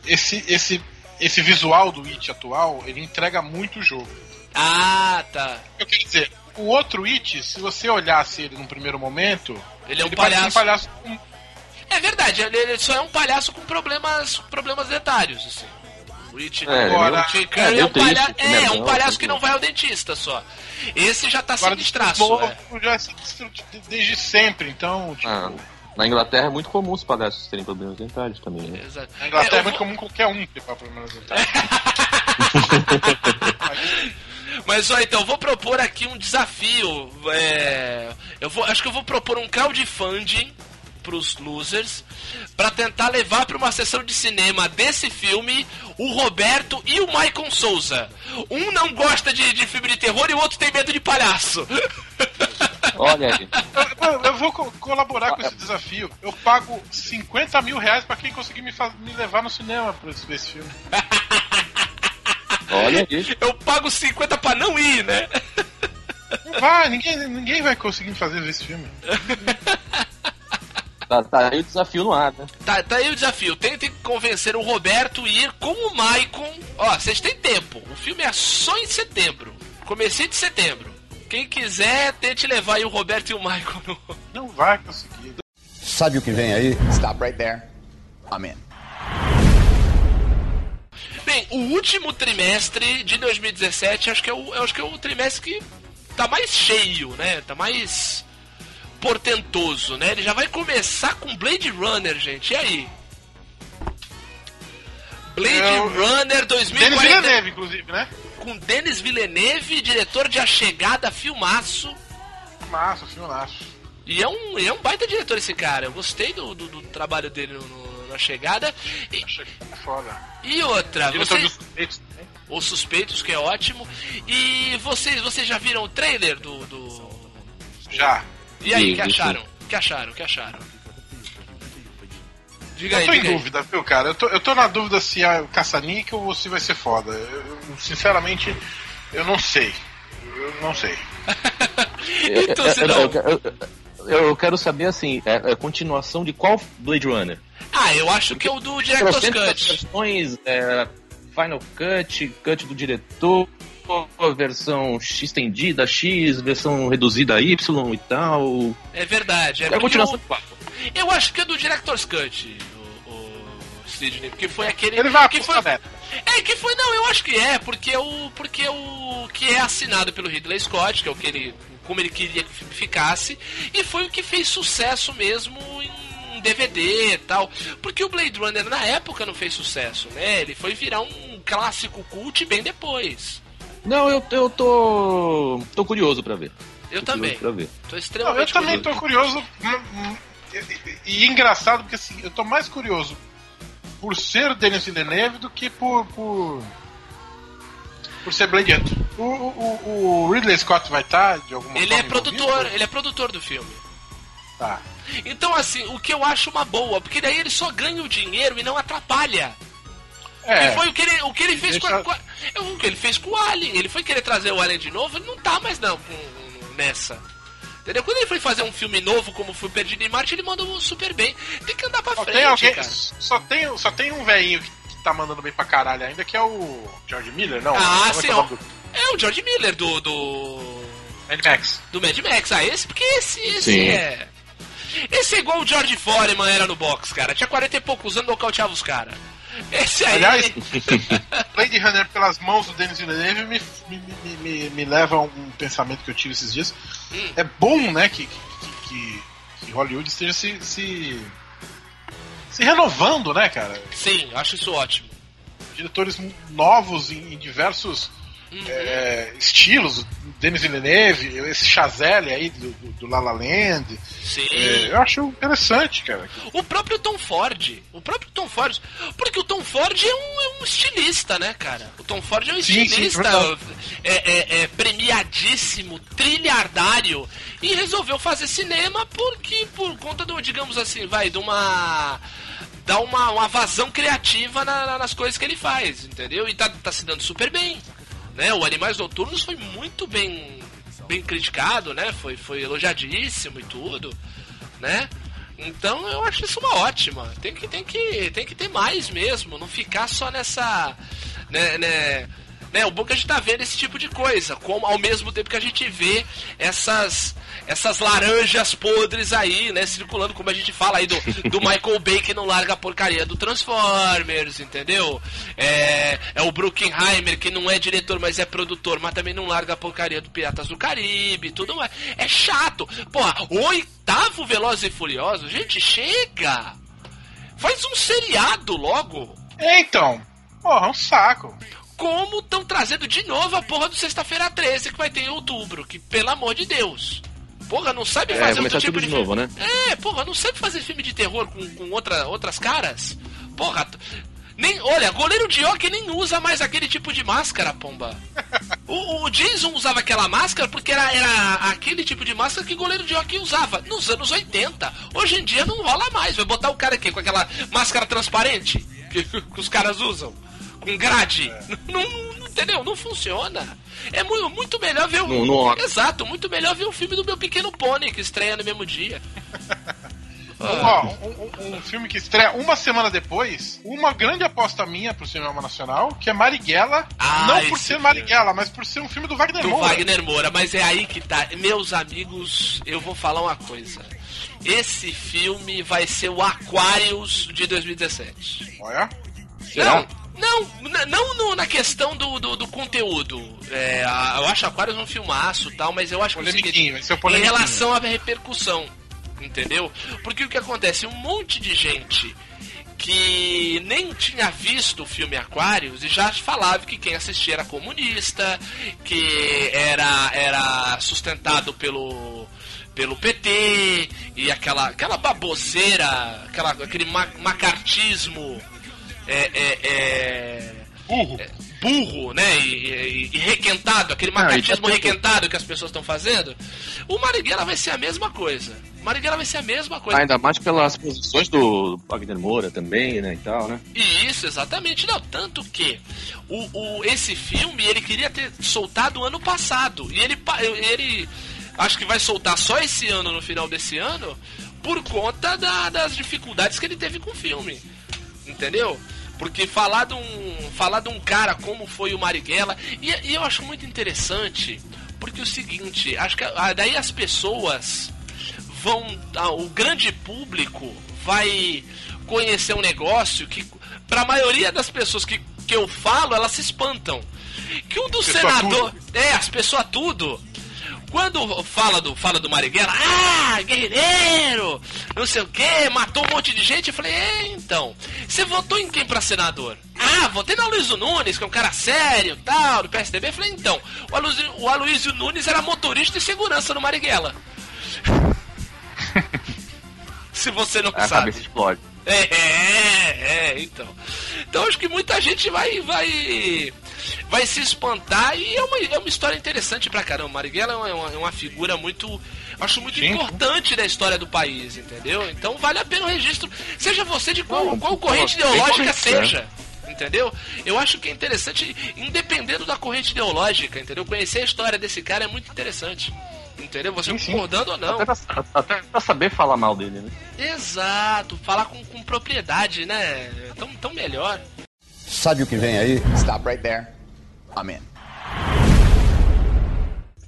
esse, esse, esse visual do It atual, ele entrega muito o jogo. Ah, tá. Eu quero dizer, o outro It, se você olhasse ele num primeiro momento, Ele é um parece palhaço. um palhaço com- É verdade, ele, ele só é um palhaço com problemas, problemas etários, assim. O It, É, Agora- o é é, meio um palhaço, triste, é, um não, palhaço não. que não vai ao dentista só. Esse já tá Agora, sinistraço, novo, é. já é desde sempre, então, tipo, Ah, na Inglaterra é muito comum os palhaços terem problemas dentários também, né? Exato. na Inglaterra É, é, eu muito vou- comum qualquer um ter problemas dentários. Mas ó, então, eu vou propor aqui um desafio. é, eu vou, acho que eu vou propor um crowdfunding pros losers pra tentar levar pra uma sessão de cinema desse filme o Roberto e o Michael Souza. Um não gosta de, de filme de terror e o outro tem medo de palhaço. Olha aí. Eu, eu vou co- colaborar com esse desafio. Eu pago 50 mil reais pra quem conseguir me, me levar no cinema ver esse filme. Olha aí. Eu pago 50 pra não ir, né? Não vai, ninguém, ninguém vai conseguir fazer esse filme. Tá, tá aí o desafio no ar, né? Tá, tá aí o desafio. Tentem convencer o Roberto a ir com o Maicon. Ó, vocês têm tempo. O filme é só em setembro. Comecinho de setembro. Quem quiser, tente levar aí o Roberto e o Maicon no... Não vai conseguir. Sabe o que vem aí? Stop right there. I'm in. Bem, o último trimestre de 2017 acho que é o, eu acho que é o trimestre que tá mais cheio, né? Tá mais portentoso, né? Ele já vai começar com Blade Runner, gente. E aí? Blade Eu- Runner Denis 2040 Villeneuve, inclusive, né? com Denis Villeneuve, diretor de A Chegada, filmaço. Massa, filmaço. E é um, é um baita diretor esse cara. Eu gostei do, do, do trabalho dele no, no- na chegada. E, Achei foi foda. E outra, Diretor você, dos suspeitos também. Os Suspeitos, que é ótimo. E vocês, vocês já viram o trailer do. do... Já. E aí, Sim, que acharam? que acharam? que acharam? Diga Eu aí, tô em diga aí. dúvida, viu, cara? Eu tô, eu tô na dúvida se é caça-níquel ou se vai ser foda. Eu, sinceramente, eu não sei. Eu não sei. então, eu, Sidão, eu, eu- eu- eu quero saber assim, é, é continuação de qual Blade Runner? Ah, eu acho que é o do Director's Cut. versões, é, Final Cut, Cut do diretor, versão X estendida, X, versão reduzida Y e tal. É verdade. É É a continuação qual? eu acho que é do Director's Cut, o, o Sidney, porque foi aquele. Ele vai que foi. É, que foi, não, eu acho que é, porque o. Porque o. que é assinado pelo Ridley Scott, que é o que ele. como ele queria que o filme ficasse, e foi o que fez sucesso mesmo em DVD e tal. Porque o Blade Runner na época não fez sucesso, né? Ele foi virar um clássico cult bem depois. Não, eu, eu tô. tô curioso pra ver. Eu Tô também. Pra ver. Tô Não, extremamente eu também curioso. tô curioso. hum, hum, E, e engraçado, porque assim, eu tô mais curioso por ser o Denis Villeneuve do que por. por, por ser Blade Hunter. O, o, o Ridley Scott vai estar de alguma Ele forma é produtor, envolvido? ele é produtor do filme. Tá. Então, assim, o que eu acho uma boa, porque daí ele só ganha o dinheiro e não atrapalha. É. E foi o que ele, o que ele fez Deixa- com, a, com a- o que ele fez com o Alien. Ele foi querer trazer o Alien de novo, ele não tá mais não com- nessa. Entendeu? Quando ele foi fazer um filme novo, como foi Perdido em Marte, ele mandou super bem. Tem que andar pra Só frente, tem alguém. cara. Só tem, só tem um velhinho que, que tá mandando bem pra caralho ainda, que é o George Miller, não? Ah, Como é sim, é do- É o George Miller do. do. Mad Max. do Mad Max. Ah, esse, porque esse, esse Sim. é. Esse é igual o George Foreman era no box, cara. Tinha 40 e poucos anos, nocauteava os caras. Esse aí. Aliás, Blade Runner pelas mãos do Denis Villeneuve me, me, me, me, leva a um pensamento que eu tive esses dias. Hum. É bom, né, que, que, que, que Hollywood esteja se, se, se renovando, né, cara? Sim, acho isso ótimo. Diretores novos em, em diversos Uhum. é, estilos. Denis Villeneuve, esse Chazelle aí do, do, do La La Land. Sim. É, eu acho interessante, cara. O próprio Tom Ford. O próprio Tom Ford. Porque o Tom Ford é um, é um estilista, né, cara? O Tom Ford é um Sim, sim, estilista. verdade. é, é- é premiadíssimo, trilhardário. E resolveu fazer cinema porque, por conta do, digamos assim, vai, de uma. Dá uma, uma vazão criativa na- na- nas coisas que ele faz, entendeu? E tá, tá se dando super bem. Né? O Animais Noturnos foi muito bem, bem criticado, né? Foi, foi elogiadíssimo e tudo, né? Então eu acho isso uma ótima. Tem que, tem que, tem que ter mais mesmo, não ficar só nessa. Né, né, né, o bom é que a gente tá vendo esse tipo de coisa, como ao mesmo tempo que a gente vê essas essas laranjas podres aí, né, circulando, como a gente fala aí do, do Michael Bay que não larga a porcaria do Transformers, entendeu? É, é o Bruckheimer que não é diretor, mas é produtor, mas também não larga a porcaria do Piratas do Caribe, tudo mais. É chato. Porra, o oitavo Velozes e Furiosos, gente, chega! Faz um seriado logo. É, então, porra, é um saco. Como estão trazendo de novo a porra do Sexta-feira 13 que vai ter em outubro, que pelo amor de Deus. Porra, não sabe É, fazer começar outro tipo de de novo, filme. né? É, porra, não sabe fazer filme de terror com, com outra, outras caras? Porra, nem, olha, goleiro de hockey nem usa mais aquele tipo de máscara, pomba. O, o Jason usava aquela máscara porque era, era aquele tipo de máscara que goleiro de hockey usava nos anos 80. Hoje em dia não rola mais. Vai botar o cara aqui com aquela máscara transparente que, que os caras usam, com grade. Não, não- não- entendeu? Não funciona. É muito, muito melhor ver o. Não- não- Exato, muito melhor ver o filme do meu pequeno pônei que estreia no mesmo dia. Ó, um, um- um filme que estreia uma semana depois, uma grande aposta minha pro cinema nacional, que é Marighella, Ah, não por ser filme. Marighella, mas por ser um filme do Wagner do Moura. Wagner Moura, mas é aí que tá. Meus amigos, eu vou falar uma coisa. Esse filme vai ser o Aquarius de 2017. Olha, Não, não, não no- na questão do, do, do conteúdo. É, a- eu acho Aquarius um filmaço e tal, mas eu acho que é é em relação à repercussão, entendeu? Porque o que acontece? Um monte de gente que nem tinha visto o filme Aquarius e já falava que quem assistia era comunista, que era, era sustentado pelo pelo PT e aquela aquela baboseira, aquela, aquele ma macartismo é, é, é, burro. é, burro, né? E, e- e requentado, aquele tá macartismo tudo- requentado que as pessoas estão fazendo. O Marighella vai ser a mesma coisa. O Marighella vai ser a mesma coisa. Ainda mais pelas posições do Wagner Moura também, né, e tal, né? Isso, exatamente. Não, tanto que o, o, esse filme ele queria ter soltado ano passado. E ele, ele acho que vai soltar só esse ano, no final desse ano, por conta da- das dificuldades que ele teve com o filme. Entendeu? Porque falar de um, falar de um cara como foi o Marighella. E, e eu acho muito interessante, porque é o seguinte, acho que daí as pessoas vão. o grande público vai conhecer um negócio que, pra maioria das pessoas que, que eu falo, elas se espantam. Que um do Pessoa senador. É, as pessoas tudo. Quando fala do, fala do Marighella, ah, guerreiro, não sei o que, matou um monte de gente, eu falei, é, então, você votou em quem pra senador? Ah, votei no Aloysio Nunes, que é um cara sério, tal, do PSDB. Eu falei, então, o Aloysio, o Aloysio Nunes era motorista de segurança no Marighella. Se você não A sabe. cabeça explode. É, é, é, então. Então acho que muita gente vai, vai, vai se espantar e é uma, é uma história interessante pra caramba. Marighella é uma, é uma figura muito. Acho muito Sim. importante da história do país, entendeu? Então vale a pena o registro. Seja você de qual, Não, qual corrente ideológica seja. Entendeu? Eu acho que é interessante, independendo da corrente ideológica, entendeu? Conhecer a história desse cara é muito interessante. Entendeu? Você Sim, sim. concordando ou não. Até pra, até pra saber falar mal dele, né? Exato, falar com, com propriedade, né? Tão, tão melhor. Sabe o que vem aí? Stop right there. I'm in.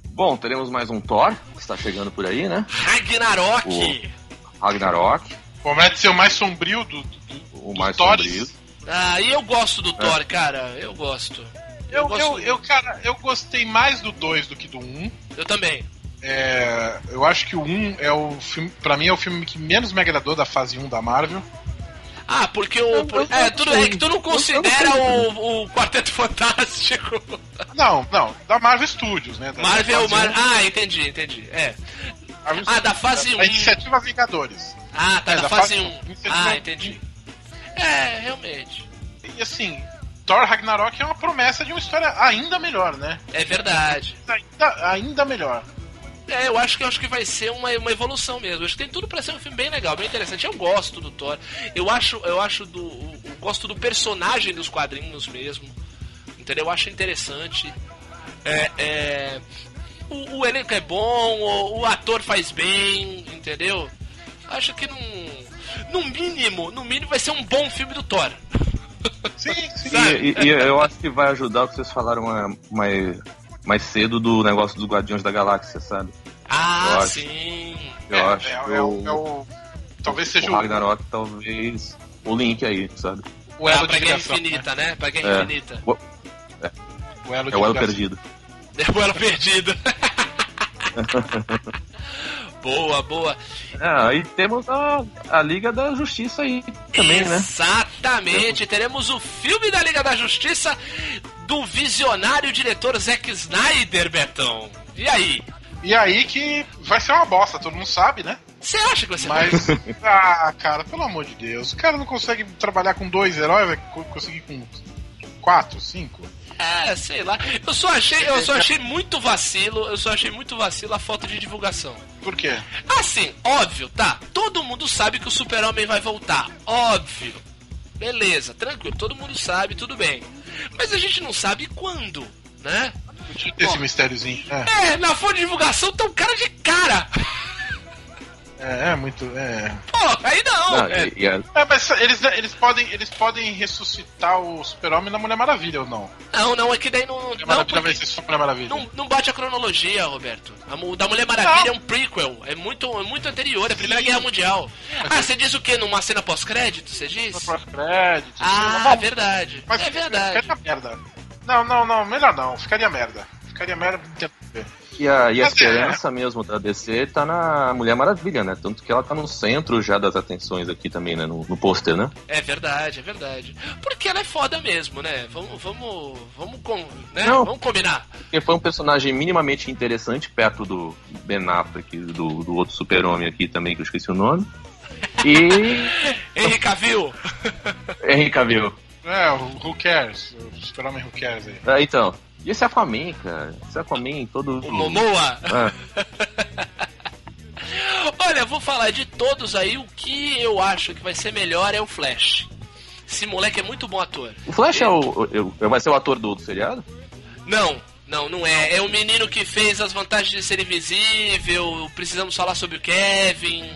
Bom, teremos mais um Thor, que está chegando por aí, né? Ragnarok! Ragnarok, Promete ser o mais sombrio do, do, o dos mais Thors. sombrio. Ah, e eu gosto do Thor, cara. Eu gosto. Eu, gosto eu, eu, cara, eu gostei mais do 2 do que do 1. Um. Eu também. É, eu acho que o 1 um é o filme, pra mim é o filme que menos me agradou da fase 1 da Marvel. Ah, porque o. por- é, tudo é que tu não considera o, o Quarteto Fantástico. Não, não, da Marvel Studios, né? Da Marvel, Mar... um. Ah, entendi, entendi. É. Marvel Ah, da fase da- um. Da Iniciativa Vingadores. Ah, tá, É, da, da fase fase 1. um. Iniciativa- Ah, entendi. É, realmente. E assim, Thor Ragnarok é uma promessa de uma história ainda melhor, né? É verdade. Ainda, ainda melhor. É, eu acho que eu acho que vai ser uma, uma evolução mesmo. Eu acho que tem tudo pra ser um filme bem legal, bem interessante. Eu gosto do Thor. Eu acho, eu acho do, eu gosto do personagem dos quadrinhos mesmo. Entendeu? Eu acho interessante. É, é, o, o elenco é bom, o, o ator faz bem, entendeu? Acho que num, no mínimo, no mínimo vai ser um bom filme do Thor. Sim, sim. E, e- e eu acho que vai ajudar o que vocês falaram ah, mais, mais cedo do negócio dos Guardiões da Galáxia, sabe? Ah, Eu acho. sim. Eu é, acho é, que é, o, o, é o- Talvez seja o o, Ragnarok talvez o link aí, sabe? o Ah, elo pra de Guerra. Infinita, né? Pra Guerra É. Infinita. O- né? O elo É o elo perdido. É o elo perdido. boa, boa. Ah, e temos a, a Liga da Justiça aí também, né? Exatamente. Teremos o filme da Liga da Justiça do visionário diretor Zack Snyder, Betão. E aí? E aí que vai ser uma bosta, todo mundo sabe, né? Você acha que vai ser Mas, ah, cara, pelo amor de Deus. O cara não consegue trabalhar com dois heróis, vai co- conseguir com quatro, cinco? É, sei lá. Eu só achei, eu só achei muito vacilo, eu só achei muito vacilo a falta de divulgação. Por quê? Assim, óbvio, tá? Todo mundo sabe que o Super-Homem vai voltar. Óbvio. Beleza, tranquilo, todo mundo sabe, tudo bem. Mas a gente não sabe quando, né? Podia ter esse mistériozinho. É, É, na fonte de divulgação tá um cara de cara. É, é muito. É. Pô, aí não. Não, é, e- e a- É, mas eles, eles, podem, eles podem ressuscitar o Super-Homem na Mulher Maravilha ou não? não, não, é que daí não. Mulher Não, Maravilha vai ser só Mulher Maravilha. não, não bate a cronologia, Roberto. A mu- da Mulher Maravilha é um prequel. É muito, é muito anterior, é a Primeira Guerra Mundial. Ah, você diz o quê? Numa cena pós-crédito? Você diz? Pós-crédito. Ah, Bom, verdade. Mas É verdade. Ficaria merda. Não, não, não, melhor não. Ficaria merda. Ficaria merda que. E a, e a é. esperança mesmo da DC tá na Mulher Maravilha, né? Tanto que ela tá no centro já das atenções aqui também, né? No, no pôster, né? É verdade, é verdade. Porque ela é foda mesmo, né? Vamos, vamos, vamos, com, né? Não. vamos combinar. Porque foi um personagem minimamente interessante perto do Ben Affleck, do, do outro super-homem aqui também, que eu esqueci o nome. E. Henry Cavill. Henry Cavill. É, o Who Cares? O Super-Homem Who Cares aí. Ah, então. E esse Aquaman, cara? Esse Aquaman todo. O Momoa. Ah, Olha, eu vou falar de todos aí. O que eu acho que vai ser melhor é o Flash. Esse moleque é muito bom ator. o Flash é o, o- o- vai ser o ator do, do seriado? Não, não, não é. É o menino que fez as vantagens de ser invisível. Precisamos falar sobre o Kevin.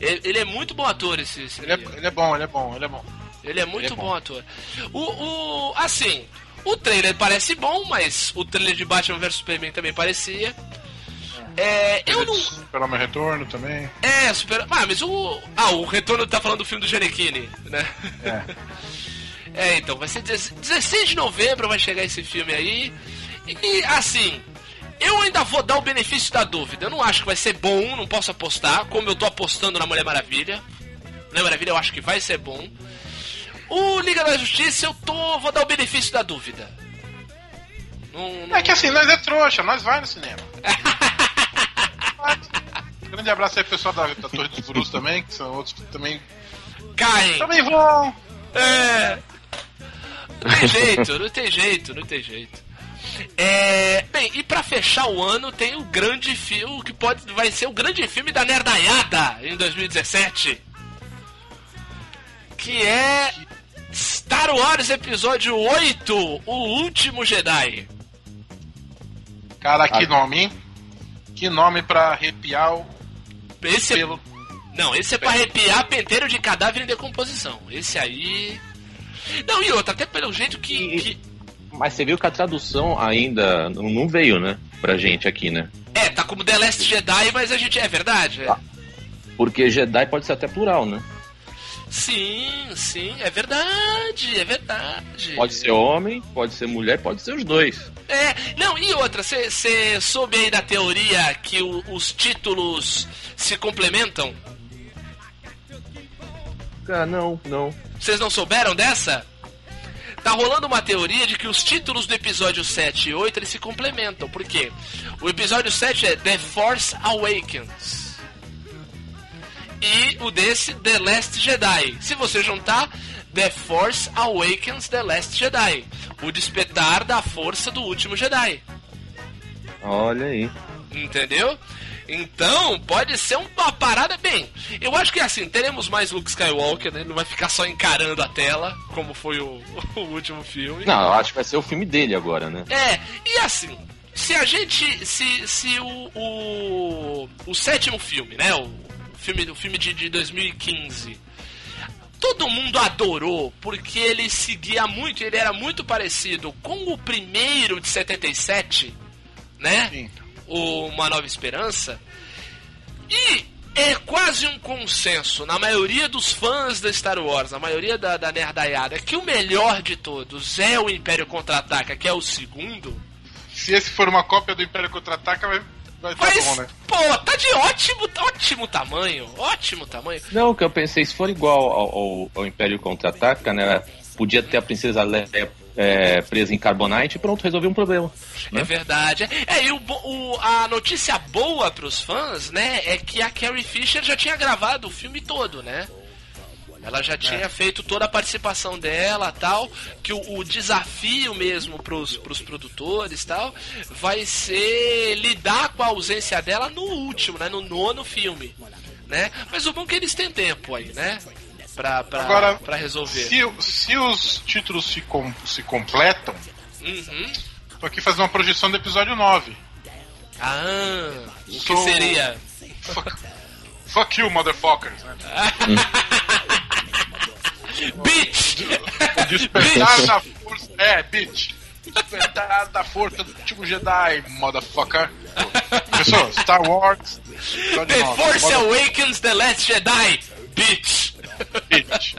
Ele ele é muito bom ator, esse, esse Ele é, ele é bom, ele é bom, ele é bom. Ele é muito Ele é bom. bom. ator. O, o, assim, o trailer parece bom, mas o trailer de Batman vs Superman também parecia. É, eu não. Super-Homem Retorno também. É, super. Ah, mas o. Ah, o retorno tá falando do filme do Giannichini, né? É, então, vai ser 16 de novembro vai chegar esse filme aí. E assim, eu ainda vou dar o benefício da dúvida. Eu não acho que vai ser bom, não posso apostar, como eu tô apostando na Mulher Maravilha. Mulher Maravilha eu acho que vai ser bom. O Liga da Justiça eu tô. vou dar o benefício da dúvida. Não, não- É que assim, nós é trouxa, nós vai no cinema. Grande abraço aí pro pessoal da, da Torre dos Gurus também, que são outros que também, Caem! também vão. É. Não tem jeito, não tem jeito, não tem jeito. É, bem, e pra fechar o ano tem o grande filme que pode vai ser o grande filme da nerdaiada em 2017. Que é Star Wars Episódio 8, O Último Jedi. Cara, que nome, hein? Que nome pra arrepiar o Esse é, pelo. não, esse é pra arrepiar penteiro de cadáver em decomposição. Esse aí. Não, e outra, até pelo jeito que. E- que- Mas você viu que a tradução ainda não não veio, né? Pra gente aqui, né? É, tá como The Last Jedi, mas a gente. É verdade. é. Ah. Porque Jedi pode ser até plural, né? Sim, sim, é verdade, é verdade. Pode ser homem, pode ser mulher, pode ser os dois. É, não, e outra, você soube aí da teoria que o- os títulos se complementam? Cara, não, não. Vocês não souberam dessa? Tá rolando uma teoria de que os títulos do episódio 7 e 8 eles se complementam. Por quê? O episódio 7 é The Force Awakens. E o desse, The Last Jedi. Se você juntar, The Force Awakens The Last Jedi. O despertar da força do último Jedi. Olha aí. Entendeu? Então, pode ser uma parada bem. Eu acho que assim, teremos mais Luke Skywalker, né? Ele não vai ficar só encarando a tela, como foi o, o último filme. Não, eu acho que vai ser o filme dele agora, né? É, e assim, se a gente. Se, se o, o. o sétimo filme, né? O filme, o filme de, de 2015. Todo mundo adorou, porque ele seguia muito, ele era muito parecido com o primeiro de 77, né? Sim. o Uma Nova Esperança. E é quase um consenso na maioria dos fãs da Star Wars, na maioria da, da nerdaiada, que o melhor de todos é o Império Contra-Ataca, que é o segundo. Se esse for uma cópia do Império Contra-Ataca, vai, vai tá Mas, bom, né? pô, tá de ótimo, ótimo tamanho, ótimo tamanho. Não, o que eu pensei, se for igual ao, ao- ao Império Contra-Ataca, né? Podia ter a Princesa Leia é, presa em Carbonite e pronto, resolveu um problema. É Né? verdade. É, e o, o- a notícia boa pros fãs, né, é que a Carrie Fisher já tinha gravado o filme todo, né? Ela já tinha feito toda a participação dela tal, que o, o desafio mesmo pros, pros produtores tal, vai ser lidar com a ausência dela no último, né? No nono filme. Né? Mas o bom é que eles têm tempo aí, né? Pra, pra, Agora, pra resolver. Se, se os títulos se, com- se completam, Uhum. tô aqui fazendo uma projeção do episódio 9. Ah, o que seria? Fuck, fuck you, motherfuckers. Né? Bitch! O despertar da força. É, bitch. Despertar da força do último Jedi, motherfucker. Pessoal, Star Wars. The 9, Force Awakens The Last Jedi, bitch! bitch.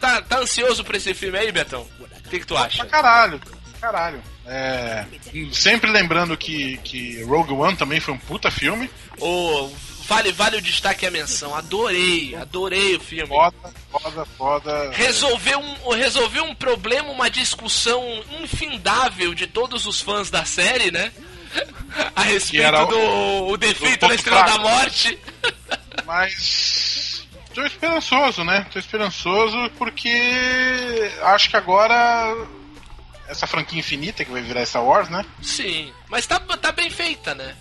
Tá, tá ansioso pra esse filme aí, Betão? O que, que tu acha? Pra caralho, caralho. É, sempre lembrando que, que Rogue One também foi um puta filme. Ô, vale, vale o destaque e a menção. Adorei, adorei o filme. Foda, foda, foda. Resolveu um, resolveu um problema, uma discussão infindável de todos os fãs da série, né? A respeito era o- do o defeito ponto da Estrela fraco. da Morte. Mas. Tô esperançoso, né? Tô esperançoso porque acho que agora. Essa franquia infinita que vai virar Star Wars, né? Sim, mas tá, tá bem feita, né?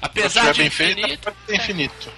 Apesar estiver de infinito, pode ser infinito.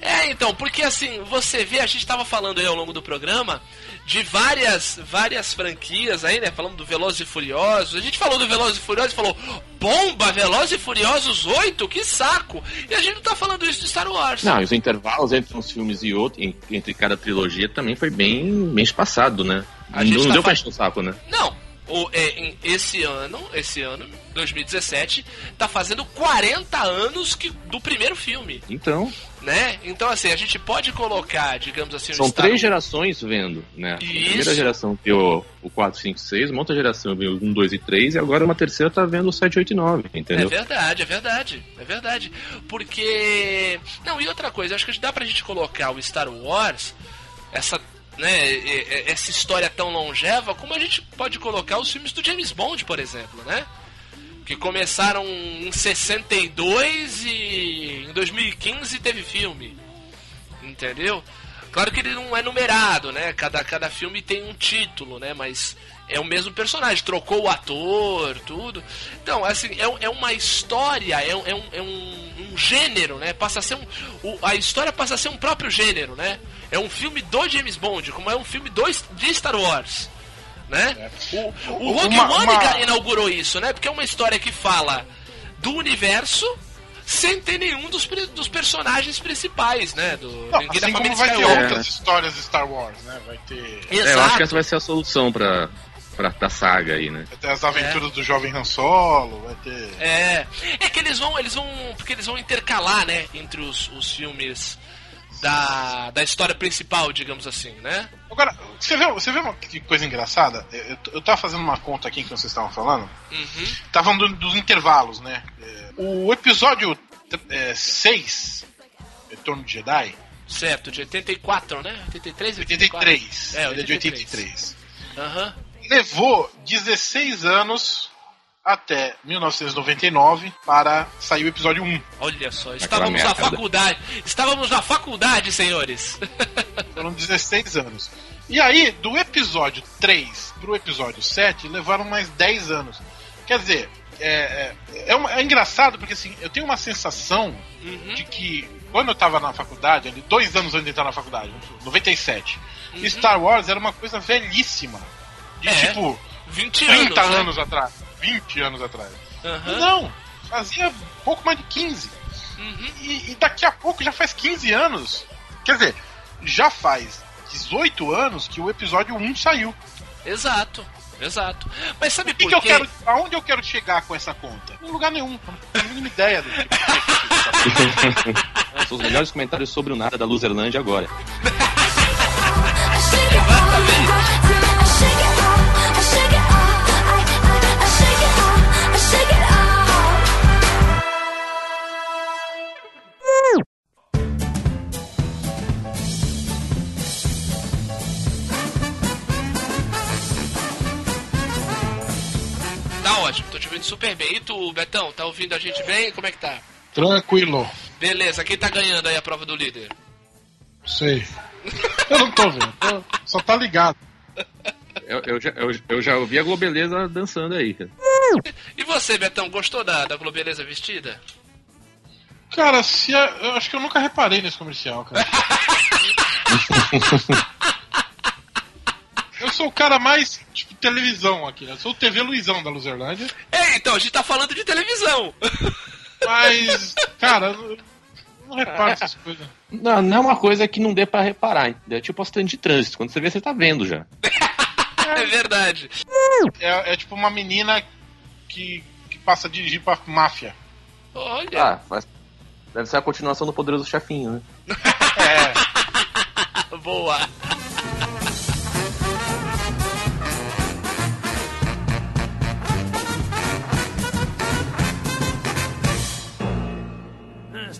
É, então, porque assim, você vê, a gente tava falando aí ao longo do programa de várias várias franquias aí, né? Falando do Velozes e Furiosos. A gente falou do Velozes e Furiosos e falou, bomba, Velozes e Furiosos 8, que saco! E a gente não tá falando isso de Star Wars. Não, e os intervalos entre uns filmes e outros, en- entre cada trilogia, também foi bem, bem espaçado, né? A gente não tá deu pra encher o saco, né? Não, o, é, esse ano, esse ano, 2017, tá fazendo 40 anos que, do primeiro filme, Então, né? Então, assim, a gente pode colocar, digamos assim, são Star três gerações vendo, né? A primeira geração viu o 4, 5, 6, uma outra geração viu o 1, 2 e 3, e agora uma terceira tá vendo o 7, 8 e 9, É entendeu? verdade, é verdade, é verdade. Porque. Não, e outra coisa, acho que dá pra gente colocar o Star Wars, essa. Né, essa história tão longeva, como a gente pode colocar os filmes do James Bond, por exemplo, né? Que começaram em 62 e em 2015 teve filme. Entendeu? Claro que ele não é numerado, né? Cada, cada filme tem um título, né? Mas é o mesmo personagem, trocou o ator, tudo. Então, assim, é, é uma história, é, é, um, é um, um, gênero, né? Passa a ser um. O, a história passa a ser um próprio gênero, né? É um filme do James Bond, como é um filme do, de Star Wars. Né? O, o Rogue uma, One uma... inaugurou isso, né? Porque é uma história que fala do universo sem ter nenhum dos, dos personagens principais, né? Do, Não, ninguém assim como vai ter outras histórias de Star Wars, né? Vai ter. É, eu acho que essa vai ser a solução pra, pra, da saga aí, né? Vai ter as aventuras é. do jovem Han Solo, vai ter. É. É que eles vão. Eles vão. Porque eles vão intercalar, né? Entre os, os filmes da, da história principal, digamos assim, né? Agora, você vê, você vê uma coisa engraçada? Eu, eu tava fazendo uma conta aqui que vocês estavam falando. Uhum. Tava falando dos intervalos, né? É, o episódio 6, é, Retorno de Jedi. Certo, de 84, né? 83, 84? 83. É, 83. Ele é de 83. Uhum. Levou 16 anos até 1999 para sair o episódio 1. Olha só, estávamos na faculdade. Estávamos na faculdade, senhores. Foram 16 anos. E aí, do episódio 3 pro episódio 7, levaram mais 10 anos. Quer dizer, é, é, é, é engraçado porque assim, eu tenho uma sensação uhum. de que quando eu estava na faculdade, ali, dois anos antes de entrar na faculdade, 97, uhum. Star Wars era uma coisa velhíssima. De é, tipo 20 30 anos, anos né? atrás. 20 anos atrás. Uhum. Não, fazia pouco mais de 15. Uhum. E, e, daqui a pouco já faz 15 anos. Quer dizer, já faz 18 anos que o episódio 1 saiu. Exato. Exato. Mas sabe por que, que eu quero. Aonde eu quero chegar com essa conta? Em lugar nenhum. Não tenho a mínima ideia do que. São os melhores comentários sobre o nada da Luzerlândia agora. ouvindo super bem. E tu, Betão, tá ouvindo a gente bem? Como é que tá? Tranquilo. Beleza, quem tá ganhando aí a prova do líder? Sei. Eu não tô vendo, só tá ligado. Eu, eu, já, eu, eu, já ouvi a Globeleza dançando aí, cara. E você, Betão, gostou da, da Globeleza vestida? Cara, se a, eu acho que eu nunca reparei nesse comercial, cara. Eu sou o cara mais, tipo, televisão aqui. Né? Eu sou o TV Luizão da Luzerlândia. É, então, a gente tá falando de televisão. Mas, cara, eu não reparo essas coisas. Não, não é uma coisa que não dê pra reparar. É tipo acidente de trânsito. Quando você vê, você tá vendo já. é verdade. É, é, tipo uma menina que, que passa a dirigir pra máfia. Olha. Ah, mas deve ser a continuação do Poderoso Chefinho, né? é. Boa.